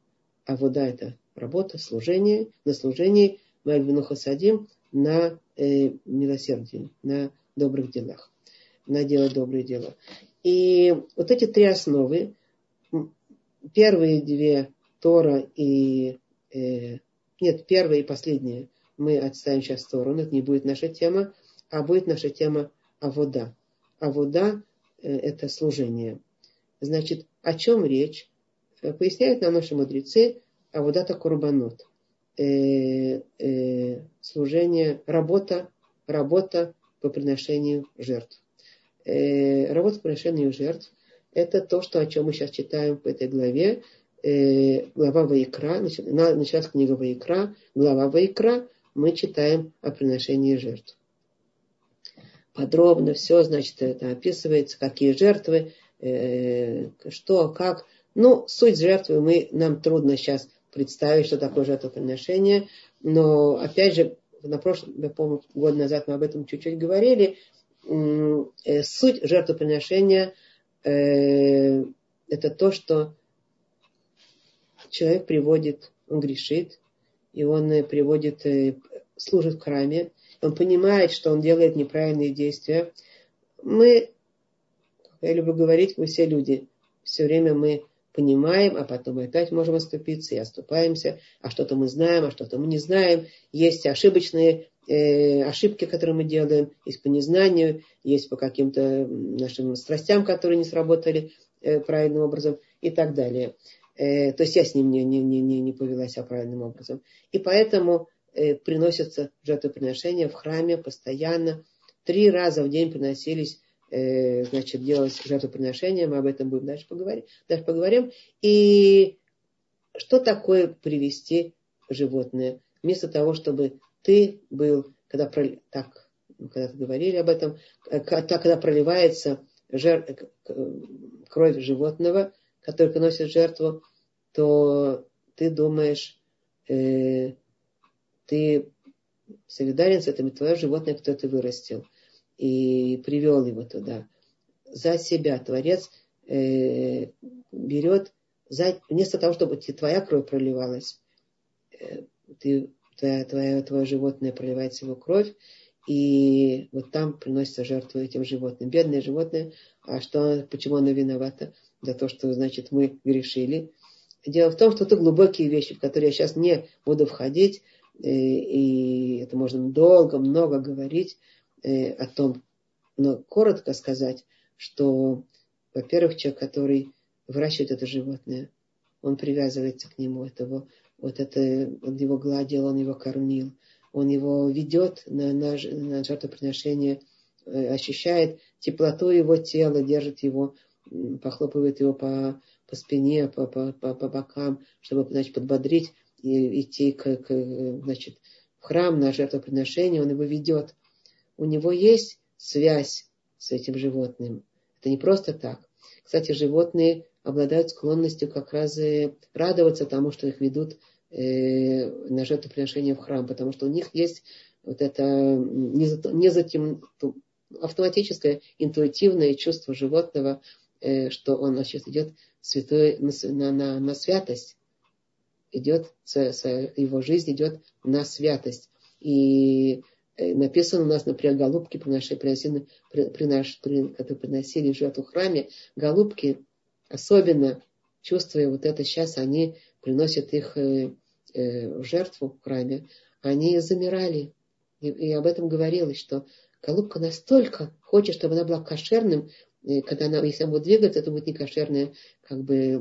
Авуда это работа, служение, на служении, вальмину хасадим, на э, милосердии, на добрых делах, на дело добрые дела. И вот эти три основы, первые две Тора и э, нет, первые и последние мы отставим сейчас в сторону, это не будет наша тема. а будет наша тема Авода. Авода э, – это служение. Значит, о чем речь? Э, поясняют нам наши мудрецы Аводата Курбанот. Э, э, служение, работа, работа по приношению жертв. Э, работа по приношению жертв – это то, что, о чем мы сейчас читаем в этой главе. Глава Ваикра, началась книга Ваикра, глава Ваикра, мы читаем о приношении жертв. Подробно все, значит, это описывается, какие жертвы, э, что, как. Ну, суть жертвы мы, нам трудно сейчас представить, что такое жертвоприношение. Но, опять же, на прошлом, я помню, год назад мы об этом чуть-чуть говорили. Э, суть жертвоприношения э, это то, что человек приводит, он грешит, и он э, приводит, служит в храме, он понимает, что он делает неправильные действия. Мы, я люблю говорить, мы все люди, все время мы понимаем, а потом опять можем оступиться и оступаемся, а что-то мы знаем, а что-то мы не знаем. Есть ошибочные э, ошибки, которые мы делаем, есть по незнанию, есть по каким-то нашим страстям, которые не сработали э, правильным образом и так далее. Э, то есть я с ним не, не, не, не повелась правильным образом. И поэтому э, приносятся жертвоприношения в храме постоянно. Три раза в день приносились Э, значит, делать жертвоприношение, мы об этом будем дальше поговорим, дальше поговорим. И что такое привести животное? Вместо того, чтобы ты был, когда, так, когда говорили об этом, э, когда проливается жер, кровь животного, который приносит жертву, то ты думаешь, э, ты солидарен с этим, и твое животное кто ты вырастил и привел его туда. За себя Творец э, берет, за, вместо того, чтобы твоя кровь проливалась, э, ты, твоя, твоя, твое животное проливает его кровь, и вот там приносится жертву этим животным. Бедное животное, а что, почему оно виновато? За то, что, значит, мы грешили. Дело в том, что это глубокие вещи, в которые я сейчас не буду входить, и, э, и это можно долго, много говорить, э, о том, но коротко сказать, что, во-первых, человек, который выращивает это животное, он привязывается к нему, этого, вот это, он его гладил, он его кормил, он его ведет на, на, на жертвоприношение, э, ощущает теплоту его тела, держит его, похлопывает его по, по спине, по, по, по, по бокам, чтобы значит, подбодрить и идти к, к, значит, в храм на жертвоприношение, он его ведет у него есть связь с этим животным. Это не просто так. Кстати, животные обладают склонностью как раз радоваться тому, что их ведут э, на жертвоприношение в храм, потому что у них есть вот это не затем, автоматическое интуитивное чувство животного, что он значит, идет святой на, на, на святость, идет, его жизнь идет на святость. И Э, написано у нас, например, голубки, приносили, приносили, принос, при, которые приносили жертву в храме, голубки, особенно чувствуя вот это сейчас, они приносят их э, э, в жертву в храме, они замирали. И, и об этом говорилось, что голубка настолько хочет, чтобы она была кошерным, когда она, если она будет двигаться, это будет не кошерное как бы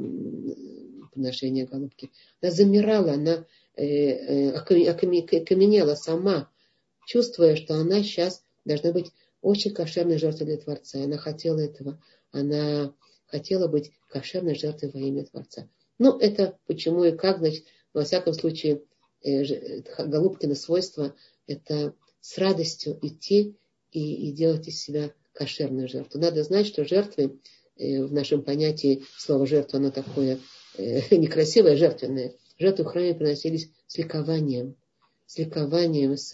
приношение голубки. Она замирала, она э, э, окаменела сама чувствуя, что она сейчас должна быть очень кошерной жертвой для Творца. Она хотела этого. Она хотела быть кошерной жертвой во имя Творца. Ну, это почему и как, значит, во всяком случае, э, Голубкино свойство – это с радостью идти и, и делать из себя кошерную жертву. Надо знать, что жертвы э, в нашем понятии слово жертва, оно такое э, некрасивое, жертвенное. Жертвы в храме приносились с ликованием, с ликованием, с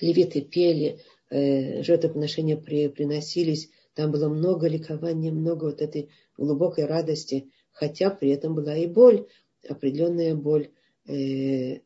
левиты пели, э, жертвоприношения при, приносились, там было много ликования, много вот этой глубокой радости, хотя при этом была и боль, определенная боль. Э,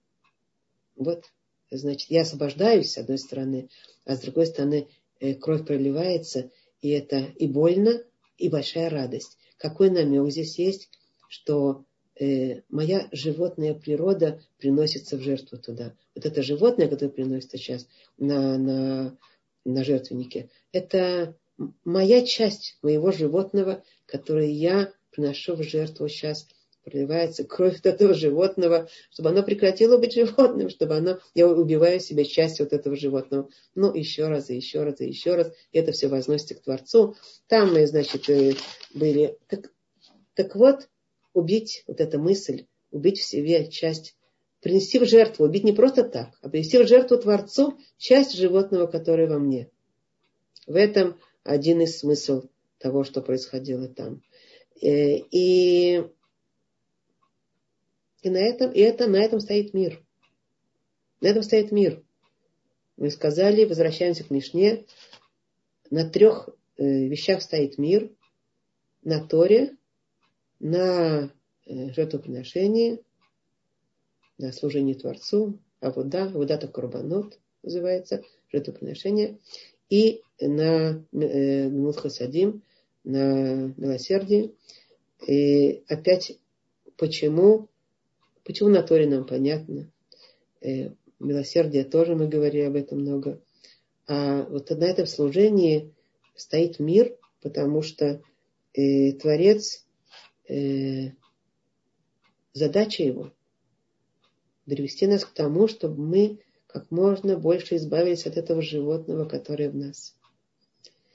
вот, значит, я освобождаюсь с одной стороны, а с другой стороны э, кровь проливается, и это и больно, и большая радость. Какой намек здесь есть, что э, моя животная природа приносится в жертву туда. Вот это животное, которое приносится сейчас на, на, на жертвеннике, это моя часть моего животного, которое я приношу в жертву сейчас проливается кровь от этого животного, чтобы оно прекратило быть животным, чтобы оно, я убиваю себе часть вот этого животного. Ну, еще раз, и еще раз, и еще раз. И это все возносится к Творцу. Там мы, значит, э, были... Так, так вот, убить, вот эта мысль, убить в себе часть, принести в жертву, убить не просто так, а принести в жертву Творцу часть животного, которое во мне. В этом один из смысл того, что происходило там. Э, и и на этом, и это, на этом стоит мир. На этом стоит мир. Мы сказали, возвращаемся к Мишне. На трех э, вещах стоит мир. На Торе, на э, жертвоприношении, на служении Творцу, а вода, вода то Курбанот называется, жертвоприношение, и на э, Мудхасадим, на милосердии. И опять, почему Почему на Торе нам понятно? Э, милосердие тоже мы говорили об этом много. А вот на этом служении стоит мир, потому что э, Творец, э, задача его привести нас к тому, чтобы мы как можно больше избавились от этого животного, которое в нас.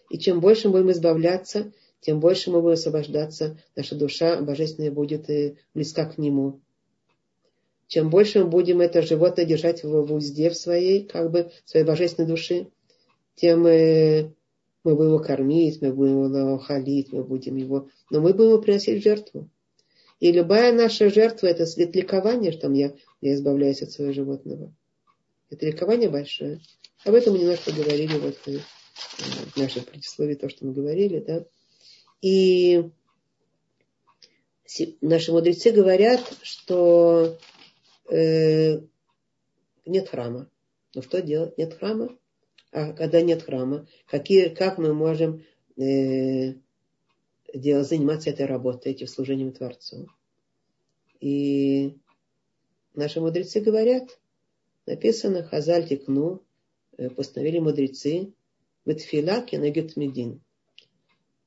И чем больше мы будем избавляться, тем больше мы будем освобождаться, наша душа божественная будет э, близка к Нему чем больше мы будем это животное держать в, в узде в своей, как бы, своей божественной души, тем мы, мы будем его кормить, мы будем его халить, мы будем его... Но мы будем его приносить в жертву. И любая наша жертва – это след что я, я избавляюсь от своего животного. Это ликование большое. Об этом мы немножко говорили вот э, в нашем предисловии, то, что мы говорили, да. И наши мудрецы говорят, что э, нет храма. Ну что делать? Нет храма. А когда нет храма, какие, как мы можем э, делать, заниматься этой работой, этим служением Творцу? И наши мудрецы говорят, написано Хазаль Тикну, э, постановили мудрецы, Ветфила кенегет медин.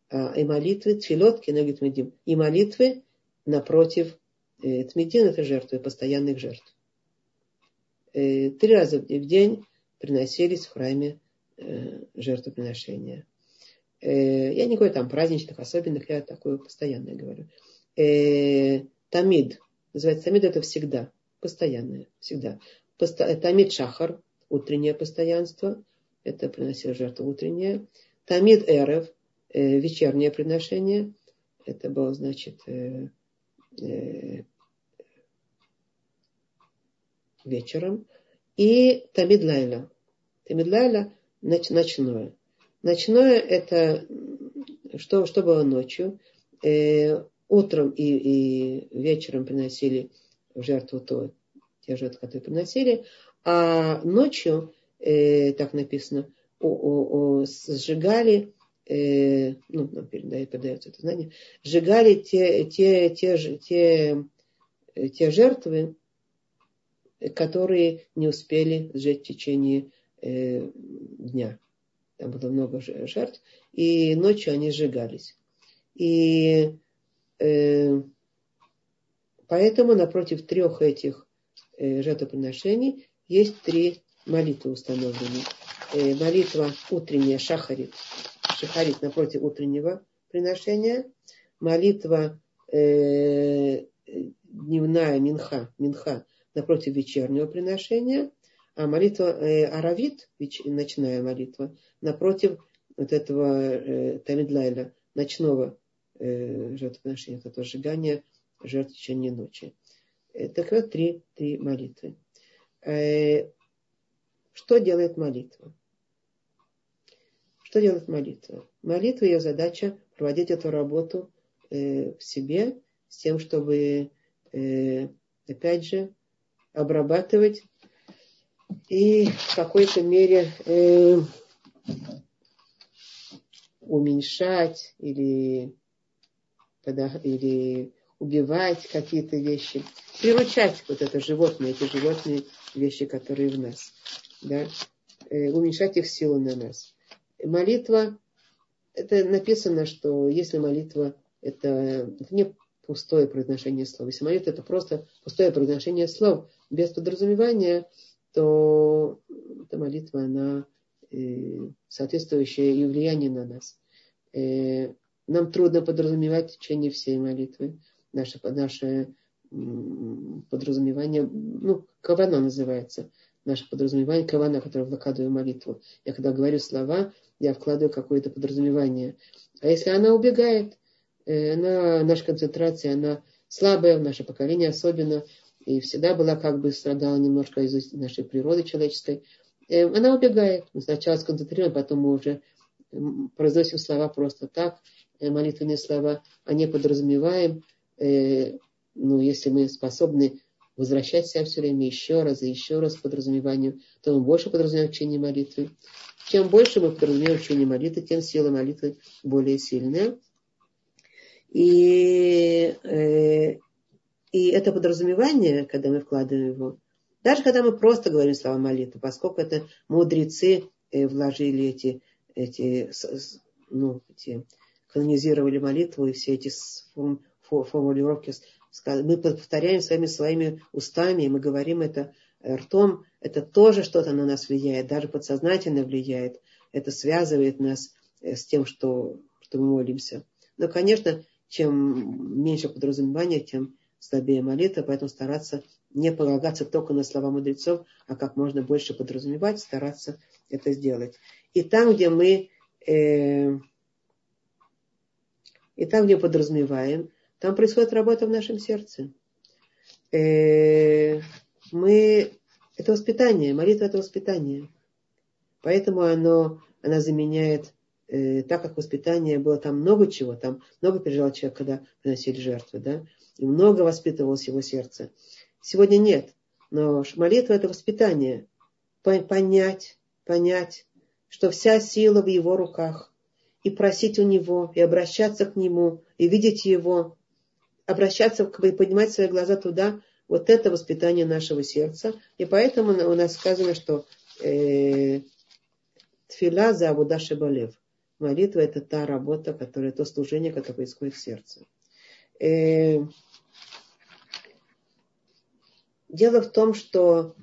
А, и молитвы, тфилот кенегет медин. И молитвы напротив Э, Тмедин – это жертвы, постоянных жертв. Э, три раза в день приносились в храме э, жертвоприношения. Я не говорю там праздничных, особенных, я такое постоянное говорю. Тамид. Называется тамид – это всегда. Постоянное. Всегда. Тамид шахар – утреннее постоянство. Это приносил жертву утреннее. Тамид эрев – вечернее приношение. Это было, значит, вечером, и Тамидлайла. Тамидлайла ноч, ночное. Ночное это что, что было ночью. Э, утром и, и вечером приносили в жертву то, те жертвы, которые приносили, а ночью, э, так написано, у, у, у, сжигали, э, ну, нам передает, передается это знание, сжигали те, те, те, те, те, те жертвы, которые не успели сжечь в течение э, дня. Там было много жертв, и ночью они сжигались. И э, поэтому напротив трех этих э, жертвоприношений есть три молитвы установлены. Э, молитва утренняя, шахарит, шахарит напротив утреннего приношения, молитва э, дневная минха, минха напротив вечернего приношения, а молитва э, Аравит, ночная молитва, напротив вот этого э, Тамидлайля, ночного э, жертвоприношения, это сжигание жертв в течение ночи. Э, так вот, три, три молитвы. Э, что делает молитва? Что делает молитва? Молитва, ее задача проводить эту работу э, в себе, с тем, чтобы, э, опять же, обрабатывать и в какой-то мере э, уменьшать или, или убивать какие-то вещи, приручать вот это животное, эти животные вещи, которые в нас, да, э, уменьшать их силу на нас. Молитва, это написано, что если молитва это не пустое произношение слов, если молитва это просто пустое произношение слов без подразумевания, то эта молитва, она э, соответствующее и влияние на нас. Э, нам трудно подразумевать в течение всей молитвы наше, наше подразумевание, ну, кавана называется, наше подразумевание, кавана, которое вкладываю в молитву. Я когда говорю слова, я вкладываю какое-то подразумевание. А если она убегает, э, она, наша концентрация, она слабая, в наше поколение особенно, и всегда была как бы страдала немножко из нашей природы человеческой, э, она убегает. Мы сначала сконцентрируем, потом мы уже произносим слова просто так, э, молитвенные слова, а не подразумеваем. Э, ну, если мы способны возвращать себя все время еще раз и еще раз подразумеванию, то мы больше подразумеваем в молитвы. Чем больше мы подразумеваем в молитвы, тем сила молитвы более сильная. И, и это подразумевание, когда мы вкладываем его, даже когда мы просто говорим слова молитвы, поскольку это мудрецы э, вложили эти, эти, ну, эти канонизировали молитву и все эти формулировки, мы повторяем своими своими устами, и мы говорим это ртом, это тоже что-то на нас влияет, даже подсознательно влияет. Это связывает нас э, с тем, что, что мы молимся. Но, конечно, чем меньше подразумевания, тем слабее молитва, поэтому стараться не полагаться только на слова мудрецов, а как можно больше подразумевать, стараться это сделать. И там, где мы э, и там, где подразумеваем, там происходит работа в нашем сердце. Э, мы это воспитание, молитва это воспитание. Поэтому оно, она заменяет, э, так как воспитание было там много чего, там много переживал человек, когда приносили жертвы, да, и много воспитывалось его сердце. Сегодня нет. Но молитва это воспитание. Понять, понять, что вся сила в его руках. И просить у него, и обращаться к нему, и видеть его, обращаться и поднимать свои глаза туда. Вот это воспитание нашего сердца. И поэтому у нас сказано, что э, за Абудаши Балев. Молитва это та работа, которая, то служение, которое происходит в сердце. Э, дело в том, что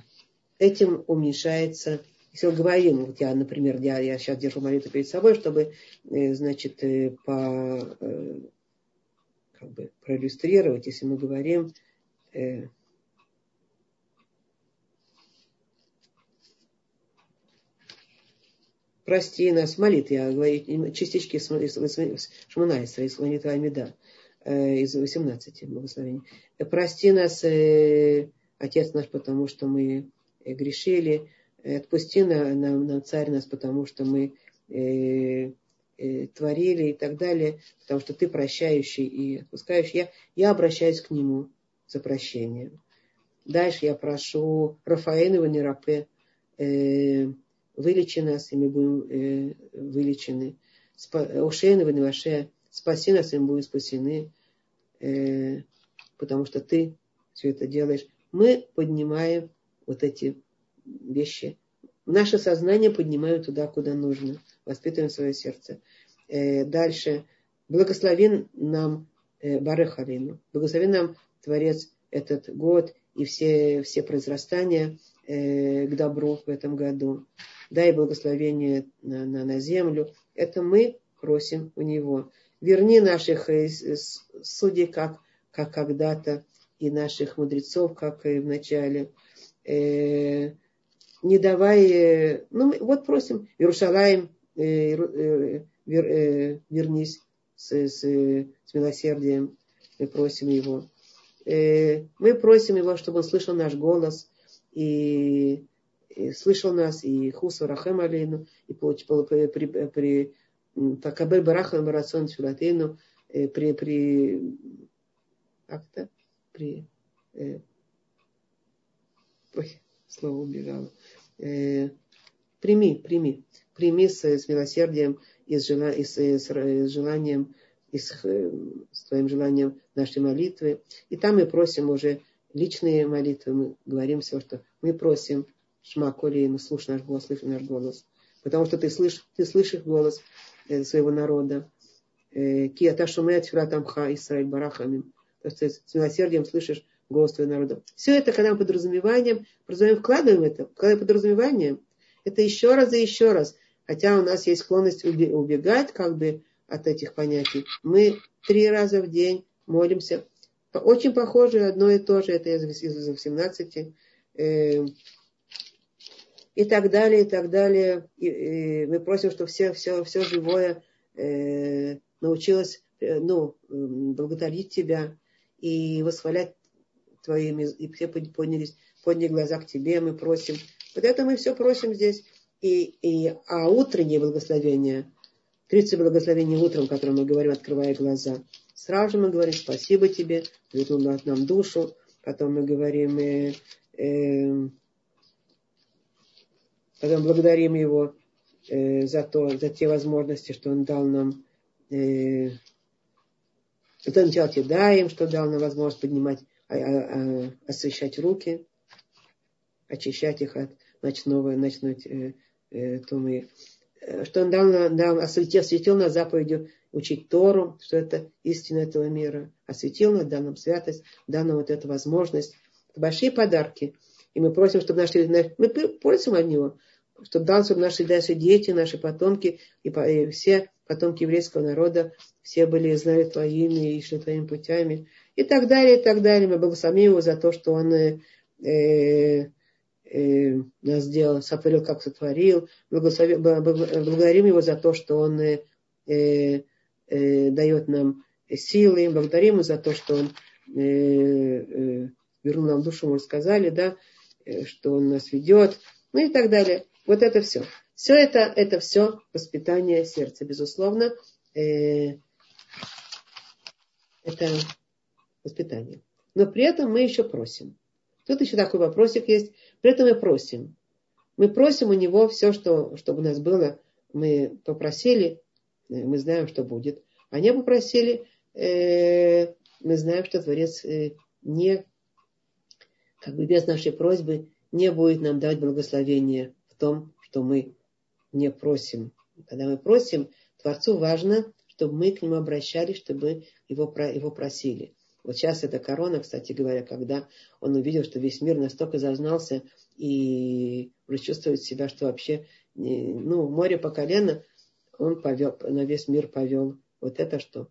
этим уменьшается если мы говорим, вот я, например, я, я сейчас держу молитву перед собой, чтобы, э, значит, э, по, как бы проиллюстрировать, если мы говорим прости нас, молитвы, я говорю, частички Шманайса, из молитвы Амида, э, из 18 благословений. Прости нас, Отец наш, потому что мы грешили, отпусти на, на, на царь нас, потому что мы э, э, творили и так далее, потому что ты прощающий и отпускающий. Я, я обращаюсь к нему за прощением. Дальше я прошу Рафаэна Ванерапе, э, вылечи нас, и мы будем э, вылечены. Ушейна Ваневаше, спаси нас, и мы будем спасены, э, потому что ты все это делаешь. Мы поднимаем вот эти вещи. Наше сознание поднимаем туда, куда нужно. Воспитываем свое сердце. Э, дальше. Благослови нам э, Барехалину. Благослови нам Творец этот год и все, все произрастания э, к добру в этом году. Дай благословение на, на, на землю. Это мы просим у Него. Верни наших судей, как, как когда-то, и наших мудрецов, как и в начале. Не давай, э, ну вот просим, Иерусалим, э, э, вернись с, с, с милосердием, мы просим его. Мы просим его, чтобы он слышал наш голос и, и слышал нас, и хусу рахем алейну, и получил при, при, при Такабель барахан барацон филатейну, при, при, как-то, при, э, ой, слово убежало. Э, прими, прими, прими с, с милосердием и с, жела, и с, с, с желанием и с, с твоим желанием нашей молитвы. И там мы просим уже личные молитвы, мы говорим все, что мы просим Шма Колеину, слушай наш голос, слышь наш голос. Потому что ты слышишь, ты слышишь голос э, своего народа. Э, Киата шумея тамха Исраиль барахамим. То есть ты с милосердием слышишь голос твоего народа. Все это, когда мы подразумеванием, подразумеваем, вкладываем это, когда подразумеванием, это еще раз и еще раз. Хотя у нас есть склонность убегать как бы от этих понятий. Мы три раза в день молимся. Очень похоже одно и то же. Это из 18 и так далее, и так далее. И, и мы просим, чтобы все, все, все живое э, научилось э, ну, благодарить Тебя и восхвалять Твоими, и все поднялись, подняли глаза к Тебе, мы просим. Вот это мы все просим здесь. И, и, а утреннее благословение, 30 благословений утром, которое мы говорим, открывая глаза, сразу же мы говорим спасибо Тебе, вернул нам душу, потом мы говорим... Э, э, Потом благодарим его э, за, то, за те возможности, что он дал нам. Э, потом даем, что дал нам возможность поднимать, а, а, а, освещать руки, очищать их от ночного, ночной э, э, тумы. Э, что он дал, дал осветил, осветил нас заповедью учить Тору, что это истина этого мира. Осветил нас, дал нам святость, дал нам вот эту возможность. Это большие подарки. И мы просим, чтобы наши... Мы просим от него, чтобы дал, чтобы наши дальше дети, наши потомки и, и все потомки еврейского народа, все были знали Твоими и шли Твоими путями. И так далее, и так далее. Мы благословим его за то, что он э, э, э нас сделал, сотворил, как сотворил. Благодарим его за то, что он э, э, дает нам силы. Благодарим его за то, что он э, э, вернул нам душу, мы сказали, да, э, что он нас ведет, ну и так далее. Вот это все. Все это, это все воспитание сердца, безусловно. Э, это воспитание. Но при этом мы еще просим. Тут еще такой вопросик есть. При этом мы просим. Мы просим у него все, что, чтобы у нас было. Мы попросили, э, мы знаем, что будет. А не попросили, э, мы знаем, что Творец э, не, как бы без нашей просьбы, не будет нам дать благословение том, что мы не просим. Когда мы просим, Творцу важно, чтобы мы к нему обращались, чтобы его, его просили. Вот сейчас это корона, кстати говоря, когда он увидел, что весь мир настолько зазнался и уже чувствует себя, что вообще, ну, море по колено, он повел, на весь мир повел. Вот это что?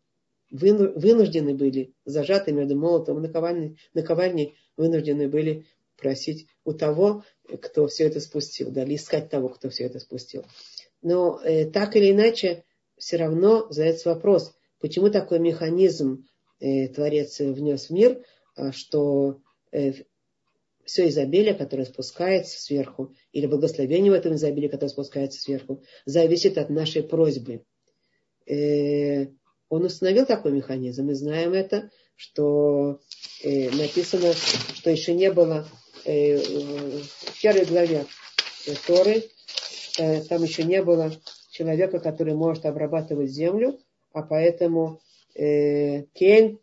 Вынуждены были, зажаты между молотом и наковальней, наковальней вынуждены были просить у того, кто все это спустил, да, или искать того, кто все это спустил. Но э, так или иначе, все равно задается вопрос, почему такой механизм э, Творец внес в мир, э, что э, все изобилие, которое спускается сверху, или благословение в этом изобилии, которое спускается сверху, зависит от нашей просьбы. Э, он установил такой механизм, мы знаем это, что э, написано, что еще не было в первой главе Торы, э, там еще не было человека, который может обрабатывать землю, а поэтому э, Кен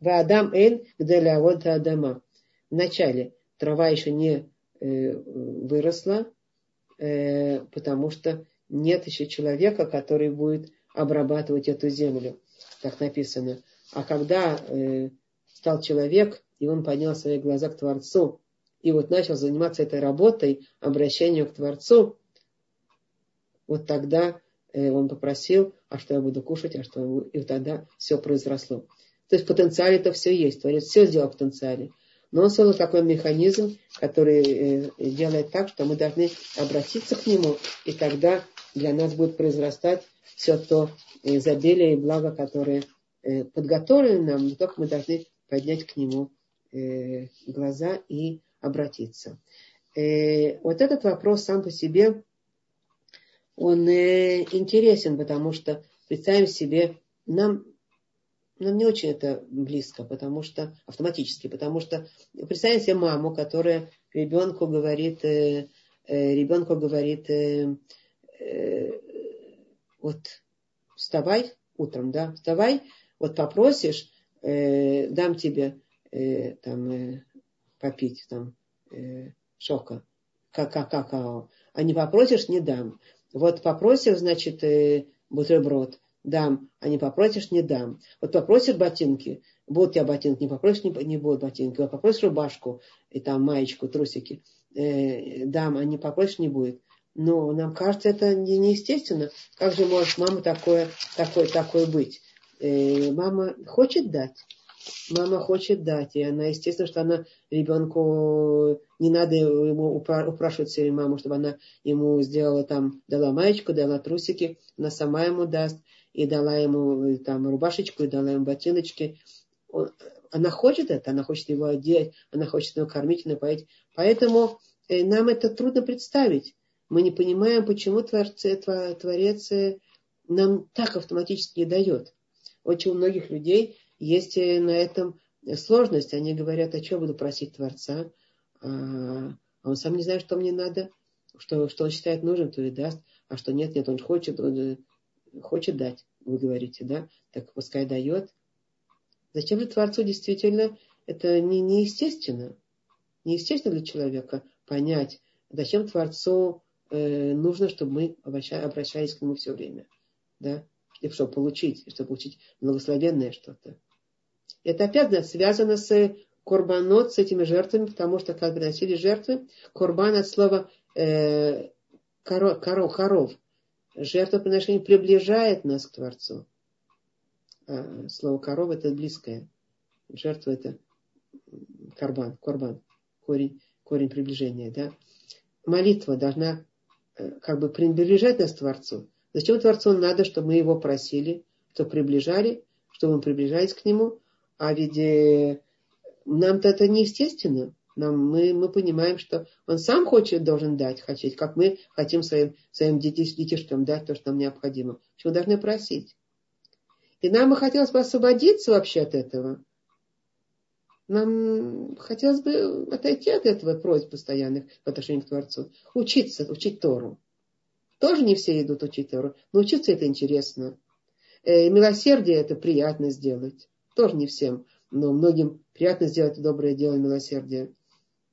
Ваадам Эн Гделя вот Адама. Вначале трава еще не выросла, потому что нет еще человека, который будет обрабатывать эту землю. Так написано. А когда стал человек, и он поднял свои глаза к Творцу, и вот начал заниматься этой работой, обращению к Творцу, вот тогда э, он попросил, а что я буду кушать, а что И тогда все произросло. То есть в потенциале это все есть. Творец все сделал в потенциале. Но он создал такой механизм, который э, делает так, что мы должны обратиться к нему, и тогда для нас будет произрастать все то изобилие и благо, которое э, подготовлено нам, только мы должны поднять к нему э, глаза и обратиться. Э, вот этот вопрос сам по себе, он э, интересен, потому что представим себе, нам, нам не очень это близко, потому что автоматически, потому что представим себе маму, которая ребенку говорит, э, э, ребенку говорит, э, э, вот вставай утром, да, вставай, вот попросишь, э, дам тебе э, там э, попить там э, шока, какао, а не попросишь, не дам. Вот попросишь, значит, э, бутерброд, дам, а не попросишь, не дам. Вот попросишь ботинки, будут тебя ботинки, не попросишь, не, не будут ботинки. Вот попросишь рубашку, и там маечку, трусики, э, дам, а не попросишь, не будет. Но нам кажется, это не, неестественно. Как же может мама такое, такое, такое быть? Э, мама хочет дать. Мама хочет дать. И она, естественно, что она ребенку не надо ему упрашивать все время маму, чтобы она ему сделала там, дала маечку, дала трусики, она сама ему даст, и дала ему там рубашечку, и дала ему ботиночки. Она хочет это, она хочет его одеть, она хочет его кормить, напоить. Поэтому э, нам это трудно представить мы не понимаем, почему Творце, Творец э, нам так автоматически не дает. Очень у многих людей есть э, на этом сложность. Они говорят, а что буду просить Творца? А, а он сам не знает, что мне надо. Что, что он считает нужным, то и даст. А что нет, нет, он хочет, он э, хочет дать, вы говорите, да? Так пускай дает. Зачем же Творцу действительно это не, неестественно? Неестественно для человека понять, зачем Творцу Э, нужно, чтобы мы обращались к нему все время. Да? И чтобы получить, чтобы получить благословенное что-то. Это опять связано с корбанот, с этими жертвами, потому что как приносили жертвы, корбан от слова э, коро, коро, коров. Жертвоприношение приближает нас к Творцу. А слово коров это близкое. Жертва это карбан, корбан, корень, корень приближения. Да? Молитва должна Э, как бы приближать нас к Творцу. Зачем Творцу надо, чтобы мы его просили, чтобы приближали, чтобы мы приближались к нему? А ведь э, нам-то это неестественно. Нам, мы, мы понимаем, что он сам хочет, должен дать, хотеть, как мы хотим своим, своим детишкам дать то, что нам необходимо. Чего должны просить? И нам бы хотелось бы освободиться вообще от этого. Нам хотелось бы отойти от этого просьб постоянных в отношении к Творцу. Учиться, учить Тору. Тоже не все идут учить Тору, но учиться это интересно. Э, милосердие это приятно сделать. Тоже не всем, но многим приятно сделать доброе дело милосердие.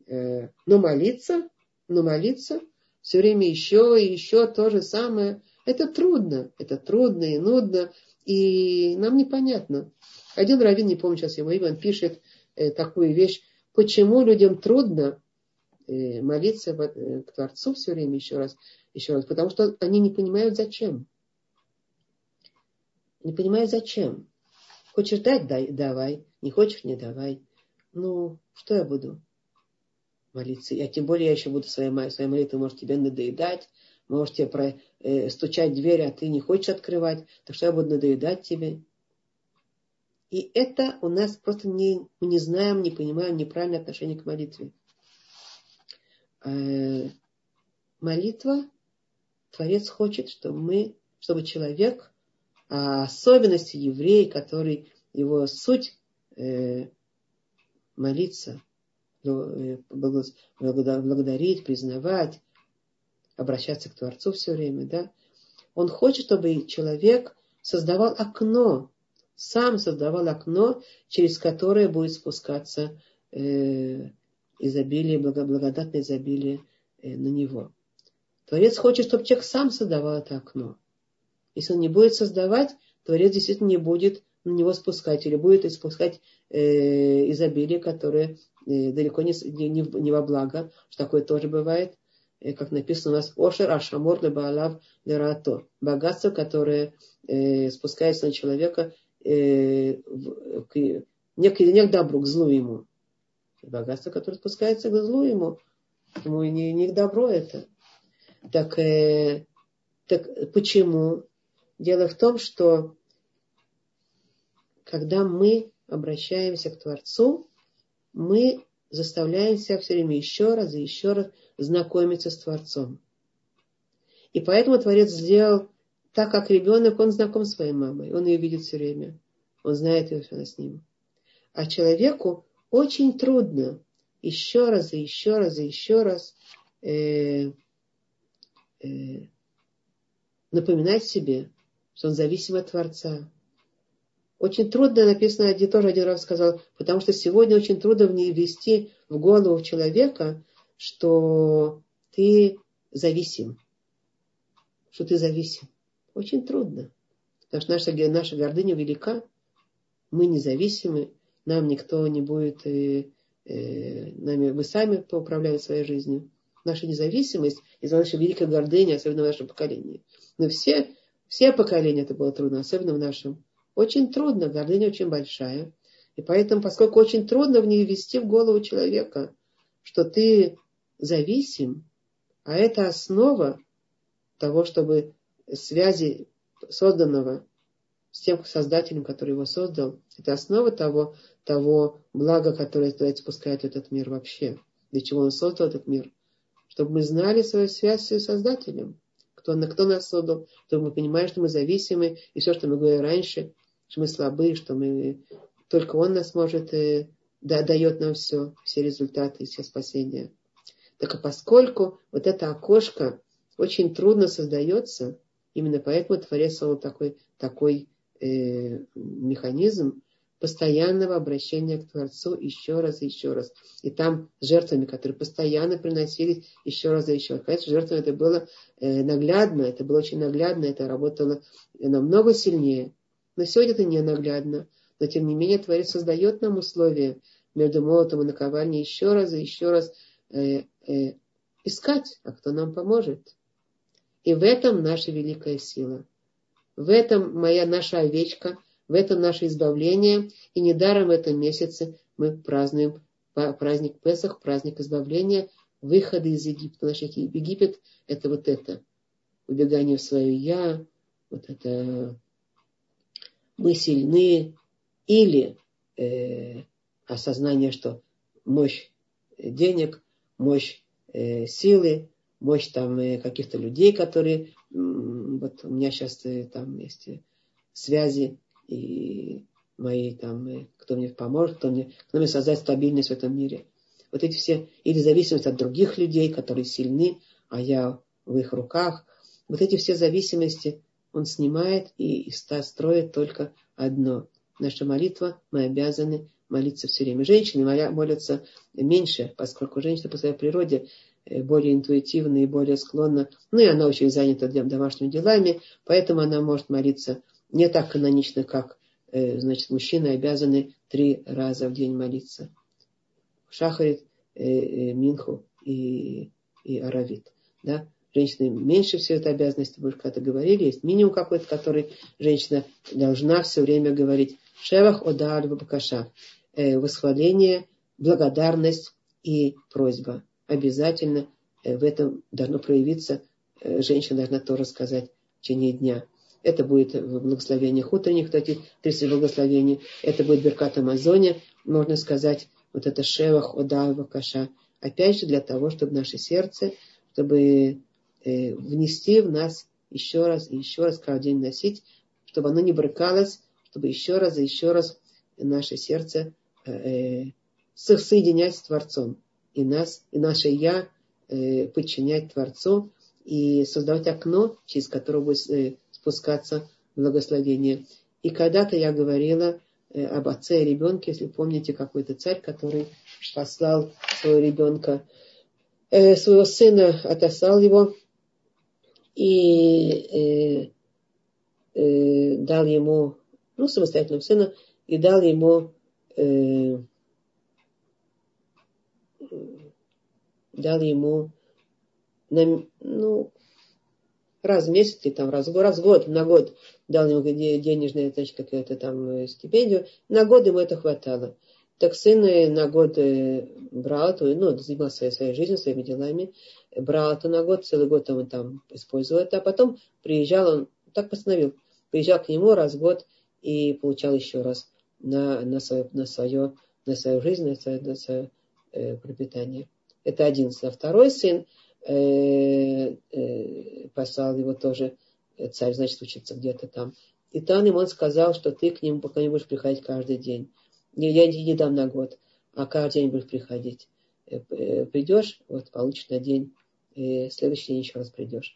Э, но молиться, но молиться все время еще и еще то же самое. Это трудно, это трудно и нудно, и нам непонятно. Один раввин, не помню сейчас его имя, он пишет, Э, такую вещь, почему людям трудно молиться к Творцу все время еще раз, еще раз, потому что они не понимают зачем. Не понимают зачем. Хочешь дать, дай, давай. Не хочешь, не давай. Ну, что я буду молиться? Я тем более я еще буду своей, своей молитвой, может, тебе надоедать, может, тебе про, э, стучать в дверь, а ты не хочешь открывать, так что я буду надоедать тебе. И это у нас просто не, мы не знаем, не понимаем неправильное отношение к молитве. Э, молитва, Творец хочет, чтобы мы, чтобы человек, а особенности еврей, который его суть э, молиться, э, благодарить, признавать, обращаться к Творцу все время, да, он хочет, чтобы человек создавал окно сам создавал окно, через которое будет спускаться э, изобилие, благодатное изобилие э, на него. Творец хочет, чтобы человек сам создавал это окно. Если он не будет создавать, Творец действительно не будет на него спускать или будет испускать э, изобилие, которое э, далеко не, не, не во благо, что такое тоже бывает, э, как написано у нас, Ошер Ашамор Лебаалав Лерато, богатство, которое э, спускается на человека э, к, не, к, не к добру, к злу ему. Богатство, которое спускается к злу ему, ему не, не к добру это. Так, э, так почему? Дело в том, что когда мы обращаемся к Творцу, мы заставляем себя все время еще раз и еще раз знакомиться с Творцом. И поэтому Творец сделал так как ребенок, он знаком с своей мамой, он ее видит все время, он знает ее, что она с ним. А человеку очень трудно еще раз и еще раз и еще раз э, э, напоминать себе, что он зависим от Творца. Очень трудно написано, один тоже один раз сказал, потому что сегодня очень трудно ввести в голову человека, что ты зависим. Что ты зависим. Очень трудно. Потому что наша, наша гордыня велика. Мы независимы. Нам никто не будет, э, э, нами, мы сами управляем своей жизнью. Наша независимость из-за нашей великой гордыни, особенно в нашем поколении. Но все, все поколения это было трудно, особенно в нашем. Очень трудно, гордыня очень большая. И поэтому, поскольку очень трудно в нее ввести в голову человека, что ты зависим, а это основа того, чтобы связи созданного с тем создателем, который его создал, это основа того, того блага, которое Творец спускает в этот мир вообще. Для чего он создал этот мир? Чтобы мы знали свою связь с создателем. Кто, кто нас создал, чтобы мы понимали, что мы зависимы, и все, что мы говорили раньше, что мы слабы, что мы только Он нас может, э, да, дает нам все, все результаты, все спасения. Так а поскольку вот это окошко очень трудно создается, именно поэтому Творец создал такой, такой э, механизм постоянного обращения к Творцу еще раз и еще раз. И там жертвами, которые постоянно приносились еще раз и еще раз. Конечно, жертвами это было э, наглядно, это было очень наглядно, это работало намного сильнее. Но сегодня это не наглядно. Но тем не менее Творец создает нам условия между молотом и наковальней еще раз и еще раз э, э, искать, а кто нам поможет. И в этом наша великая сила. В этом моя наша овечка, в этом наше избавление. И недаром в этом месяце мы празднуем праздник Песах, праздник избавления, выхода из Египта. Наш Египет – это вот это. Убегание в свое «я», вот это мы сильны, или э, осознание, что мощь денег, мощь э, силы, мощь там э, каких-то людей, которые, вот у меня сейчас э, там есть э, связи и мои там, э, кто мне поможет, кто мне, кто мне создать стабильность в этом мире. Вот эти все, или зависимость от других людей, которые сильны, а я в их руках. Вот эти все зависимости он снимает и, и строит только одно. Наша молитва, мы обязаны молиться все время. Женщины молятся меньше, поскольку женщина по своей природе э, более интуитивна и более склонна. Ну и она очень занята домашними делами, поэтому она может молиться не так канонично, как э, значит, мужчины обязаны три раза в день молиться. Шахарит, э, Минху и, и Аравит. Да? женщины меньше всего это обязанности, мы уже когда-то говорили, есть минимум какой-то, который женщина должна все время говорить. Шевах Одар Бакаша. Э, восхваление, благодарность и просьба. Обязательно э, в этом должно проявиться, э, женщина должна то рассказать в течение дня. Это будет в благословениях утренних, кстати, 30 благословений. Это будет Беркат Амазоне, можно сказать, вот это Шевах, Ода, Вакаша. Опять же, для того, чтобы наше сердце, чтобы э, внести в нас еще раз и еще раз каждый день носить, чтобы оно не брыкалось, чтобы еще раз и еще раз наше сердце э, соединять с Творцом. И нас, и наше Я э, подчинять Творцу и создавать окно, через которое будет э, спускаться благословение. И когда-то я говорила э, об отце и ребенке, если помните, какой-то царь, который послал своего ребенка, э, своего сына, отослал его и э, дал ему, ну, самостоятельного сына, и дал ему, дал ему, ну, раз в месяц или там раз, раз в год, на год дал ему денежную, значит, какую-то там э, стипендию, на год ему это хватало. Так сын на год э, брал, ну, занимался своей, своей жизнью, своими делами, брал это на год, целый год он там использовал это, а потом приезжал, он так постановил, приезжал к нему раз в год и получал еще раз на, на, свое, на, свое, на свою жизнь, на свое, на свое э, пропитание. Это один сын. А второй сын э, э, послал его тоже, э, царь, значит, учиться где-то там. И там ему он сказал, что ты к нему пока не будешь приходить каждый день я не дам на год, а каждый день будешь приходить. Э, придешь, вот получишь на день, следующий день еще раз придешь.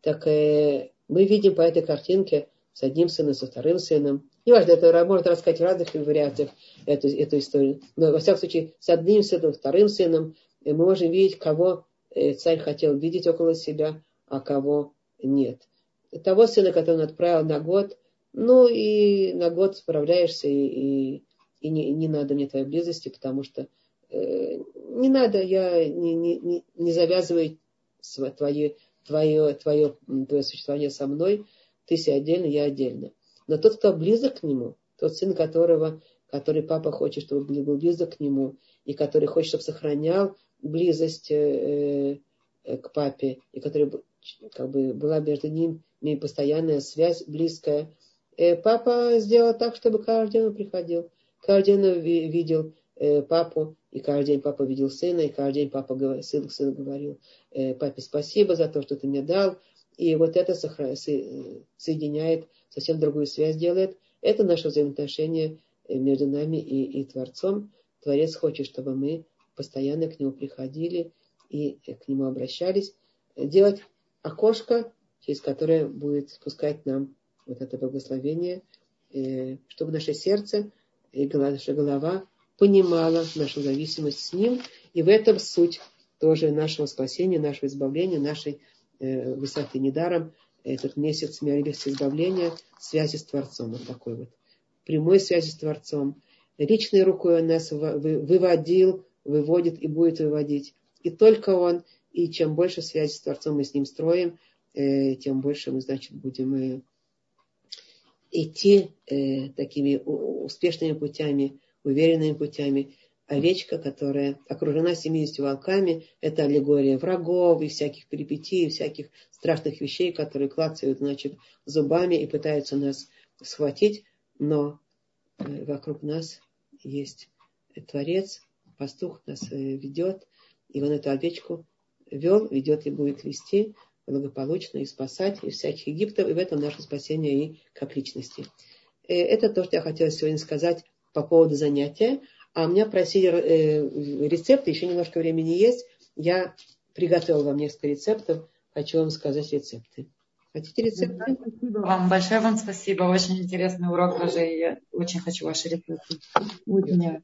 Так мы видим по этой картинке, с одним сыном, со вторым сыном. Неважно, это можно рассказать в разных вариациях эту, эту историю. Но, во всяком случае, с одним сыном, вторым сыном мы можем видеть, кого царь хотел видеть около себя, а кого нет. Того сына, которого он отправил на год, ну и на год справляешься, и, и, и не, не надо мне твоей близости, потому что э, не надо, я не, не, не завязываю твое, твое, твое, твое существование со мной, ты себе отдельно, я отдельно. Но тот, кто близок к нему, тот сын, которого, который папа хочет, чтобы был близок к нему, и который хочет, чтобы сохранял близость э, э, к папе, и который как бы была между ним постоянная связь близкая, э, папа сделал так, чтобы каждый день он приходил. Каждый день он видел папу, и каждый день папа видел сына, и каждый день папа сын, сын говорил, папе спасибо за то, что ты мне дал, и вот это соединяет, совсем другую связь делает. Это наше взаимоотношение между нами и, и Творцом. Творец хочет, чтобы мы постоянно к нему приходили и э, к нему обращались. Делать окошко, через которое будет спускать нам вот это благословение, э, чтобы наше сердце и наша голова понимала нашу зависимость с Ним. И в этом суть тоже нашего спасения, нашего избавления, нашей Э, высоты недаром этот месяц милости избавления, связи с Творцом. Вот такой вот. Прямой связи с Творцом. Личной рукой он нас выводил, выводит и будет выводить. И только он. И чем больше связи с Творцом мы с ним строим, э, тем больше мы, значит, будем э, идти такими успешными путями, уверенными путями овечка, которая окружена 70 волками, это аллегория врагов и всяких перипетий, и всяких страшных вещей, которые клацают, значит, зубами и пытаются нас схватить, но э, вокруг нас есть Творец, пастух нас э, ведет, и он эту овечку вел, ведет и будет вести благополучно и спасать из всяких Египтов, и в этом наше спасение и как личности. Э, это то, что я хотела сегодня сказать по поводу занятия. А меня просили э, рецепты, еще немножко времени есть. Я приготовила вам несколько рецептов. Хочу вам сказать рецепты. Хотите рецепты? Спасибо вам. Большое вам спасибо. Очень интересный урок тоже. Я очень хочу ваши рецепты. Очень.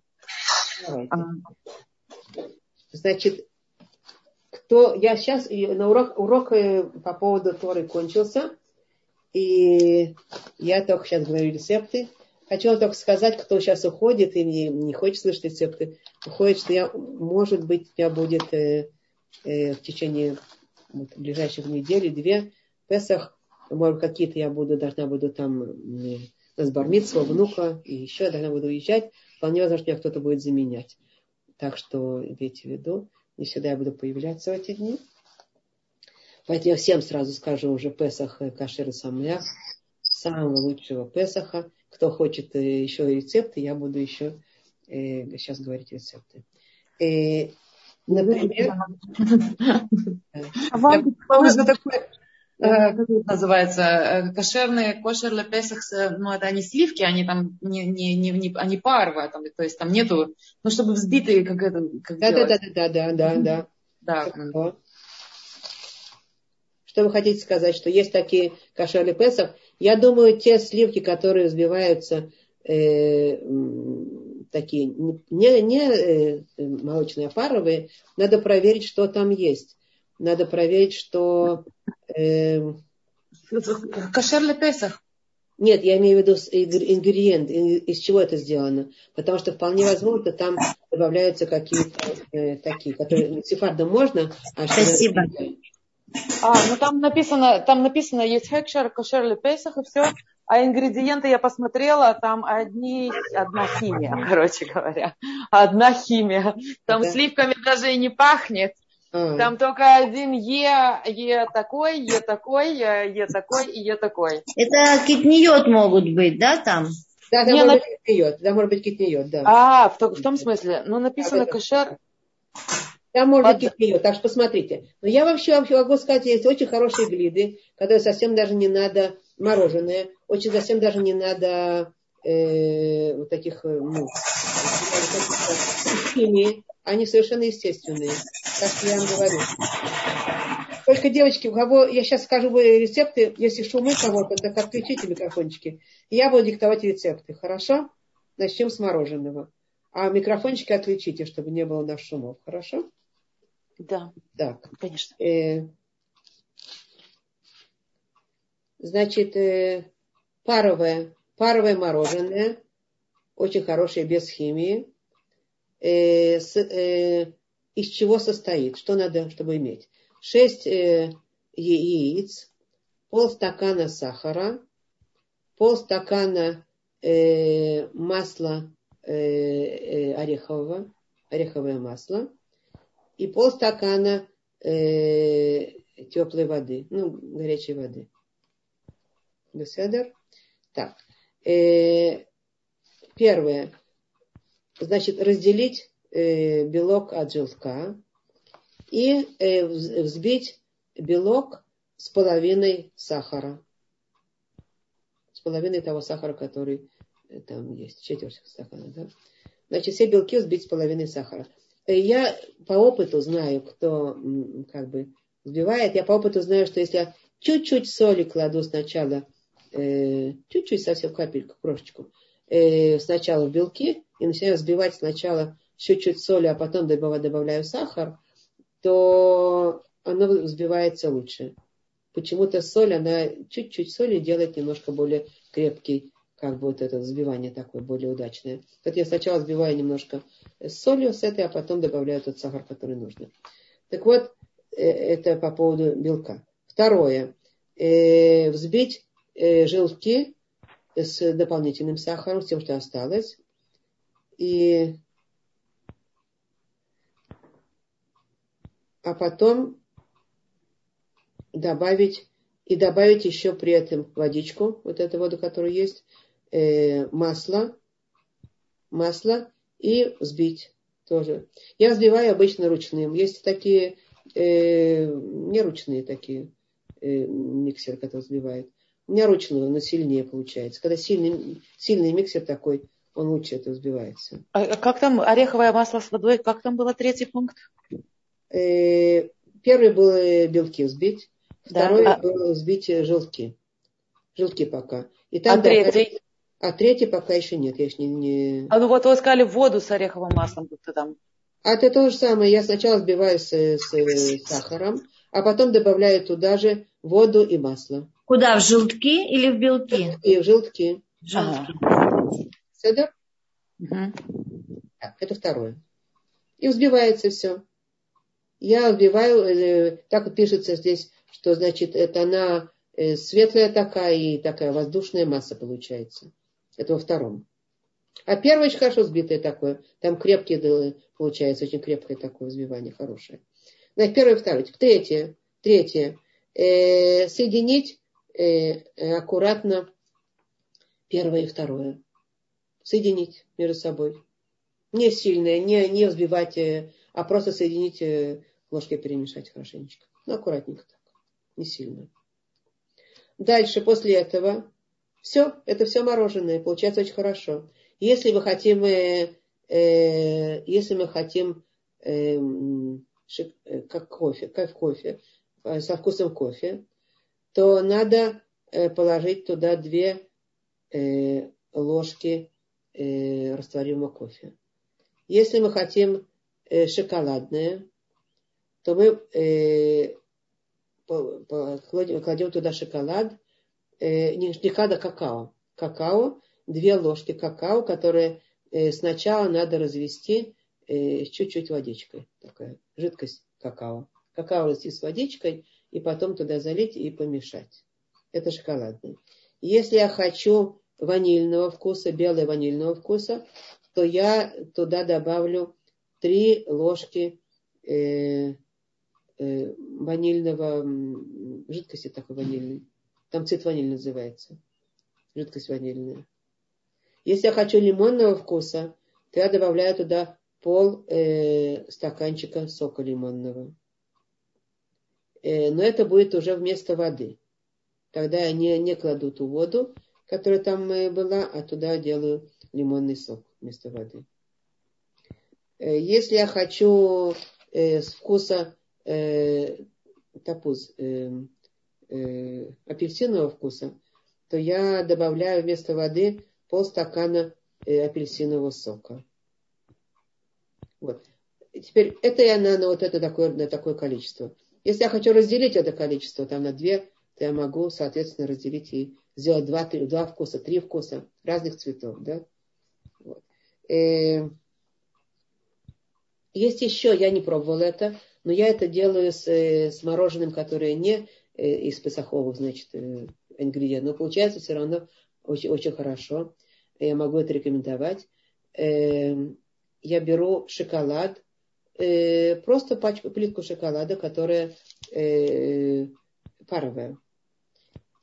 А. Значит, кто я сейчас на урок, урок э, по поводу Торы кончился. И я только сейчас говорю рецепты. Хочу только сказать, кто сейчас уходит и не, не хочет слышать рецепты, уходит, что я, может быть, у меня будет э, э, в течение вот, ближайших недели, две, Песах, может, какие-то я буду, должна буду там э, на сборницу, внука, и еще я должна буду уезжать. Вполне возможно, меня кто-то будет заменять. Так что имейте в виду, не всегда я буду появляться в эти дни. Поэтому я всем сразу скажу уже Песах э, Кашер и Самлях, самого лучшего Песаха. Кто хочет э, еще рецепты, я буду еще э, сейчас говорить рецепты. Э, например, а вам нужно такое, как это называется, кошерные, кошер песах, ну это они сливки, они там не, не, не, не они парва, там, то есть там нету, ну чтобы взбитые, как это, как да, да, да, да, да, да, да, да. Что вы хотите сказать, что есть такие кошерные песах, я думаю, те сливки, которые взбиваются э, такие не, не э, молочные, а паровые, надо проверить, что там есть. Надо проверить, что... Э, Кошер ли Песах? Нет, я имею в виду ингредиент, из чего это сделано. Потому что вполне возможно, там добавляются какие-то э, такие, которые сефардом можно. А Спасибо. А, ну там написано, там написано, есть хекшер, кошер или песах и все. А ингредиенты я посмотрела, там одни, одна химия, короче говоря. Одна химия. Там да. сливками даже и не пахнет. Mm. Там только один Е, Е такой, Е такой, Е такой и Е такой. Это китниот могут быть, да, там? Да, да, может на... быть китниот, да, может быть китниот, да. А, в, в том смысле, ну написано кошер, там можно Под... кипьет, так что посмотрите. Но я вообще, вообще могу сказать, есть очень хорошие глиды, которые совсем даже не надо мороженое, очень совсем даже не надо э, вот таких, э, ну, химии. Они совершенно естественные. Что я вам говорю. Только, девочки, у кого, я сейчас скажу рецепты, если шумы кого-то, так отключите микрофончики. Я буду диктовать рецепты, хорошо? Начнем с мороженого. А микрофончики отключите, чтобы не было наших шумов, хорошо? Да. Так. Конечно. Э, значит, э, паровое, паровое мороженое, очень хорошее, без химии. Э, с, э, из чего состоит, что надо, чтобы иметь. 6 э, яиц, полстакана сахара, полстакана э, масла э, э, орехового, ореховое масло и полстакана э, теплой воды, ну, горячей воды. Беседер. Так. Э, первое. Значит, разделить э, белок от желтка и э, взбить белок с половиной сахара. С половиной того сахара, который э, там есть, четверть стакана. Да? Значит, все белки взбить с половиной сахара. Э, я по опыту знаю, кто как бы взбивает, я по опыту знаю, что если я чуть-чуть соли кладу сначала, э, чуть-чуть совсем капельку, крошечку, э, сначала белки и начинаю взбивать сначала чуть-чуть соли, а потом добавляю сахар, то оно взбивается лучше. Почему-то соль, она чуть-чуть соли делает немножко более крепкий, как бы вот это взбивание такое более удачное. Вот я сначала взбиваю немножко с солью с этой, а потом добавляю тот сахар, который нужно. Так вот, э, это по поводу белка. Второе. Э, взбить э, желтки с дополнительным сахаром, с тем, что осталось. И а потом добавить и добавить еще при этом водичку, вот эту воду, которая есть, э, масло, масло и взбить тоже. Я взбиваю обычно ручным. Есть такие э, неручные такие э, миксеры, которые взбивают. У меня ручной, но сильнее получается. Когда сильный, сильный миксер такой, он лучше это взбивается. А как там ореховое масло с водой? Как там было третий пункт? Э, первый был э, белки взбить, второй да, а... был взбить э, желтки. Желтки пока. И там а третий? А третий пока еще нет. Я еще не, не... А ну вот вы сказали воду с ореховым маслом. Будто там. А это то же самое. Я сначала взбиваю с, с сахаром, а потом добавляю туда же воду и масло. Куда? В желтки или в белки? И в желтки. Желтки. Ага. Седер? Угу. Так, это второе. И взбивается все я вбиваю, э, так вот пишется здесь, что значит это она э, светлая такая и такая воздушная масса получается. Это во втором. А первое очень хорошо сбитое такое. Там крепкие получается, очень крепкое такое взбивание, хорошее. Значит, первое второе. Третье. Третье. Э, соединить аккуратно первое и второе. Соединить между собой. Не сильное, не, не взбивать, э, а просто соединить ложкой перемешать хорошенечко. Ну, аккуратненько так, не сильно. Дальше, после этого, все, это все мороженое, получается очень хорошо. Если мы хотим, э, э, если мы хотим э, шик, э, как кофе, как кофе, э, со вкусом кофе, то надо э, положить туда две э, ложки э, растворимого кофе. Если мы хотим шоколадное, то мы кладем, туда шоколад, не шоколад, а какао. Какао, две ложки какао, которые сначала надо развести чуть-чуть водичкой. Такая жидкость какао. Какао развести с водичкой и потом туда залить и помешать. Это шоколадный. Если я хочу ванильного вкуса, белого ванильного вкуса, то я туда добавлю три ложки э, Э, ванильного, жидкости такой ванильной. Там цвет ваниль называется. Жидкость ванильная. Если я хочу лимонного вкуса, то я добавляю туда пол э, стаканчика сока лимонного. Э, но это будет уже вместо воды. Тогда я не, не кладу ту воду, которая там э, была, а туда делаю лимонный сок вместо воды. Э, если я хочу э, с вкуса э, тапуз э, э, апельсинового вкуса, то я добавляю вместо воды полстакана э, апельсинового сока. Вот. Теперь это я на, на вот это такое, на такое количество. Если я хочу разделить это количество там на две, то я могу, соответственно, разделить и сделать два, три, два вкуса, три вкуса разных цветов. Да? Вот. Э, есть еще, я не пробовала это, но я это делаю с, э, с мороженым, которое не э, из песаховых, значит, ингредиентов. Но получается все равно очень, очень хорошо. Я могу это рекомендовать. Я беру шоколад, просто пачку, плитку шоколада, которая паровая.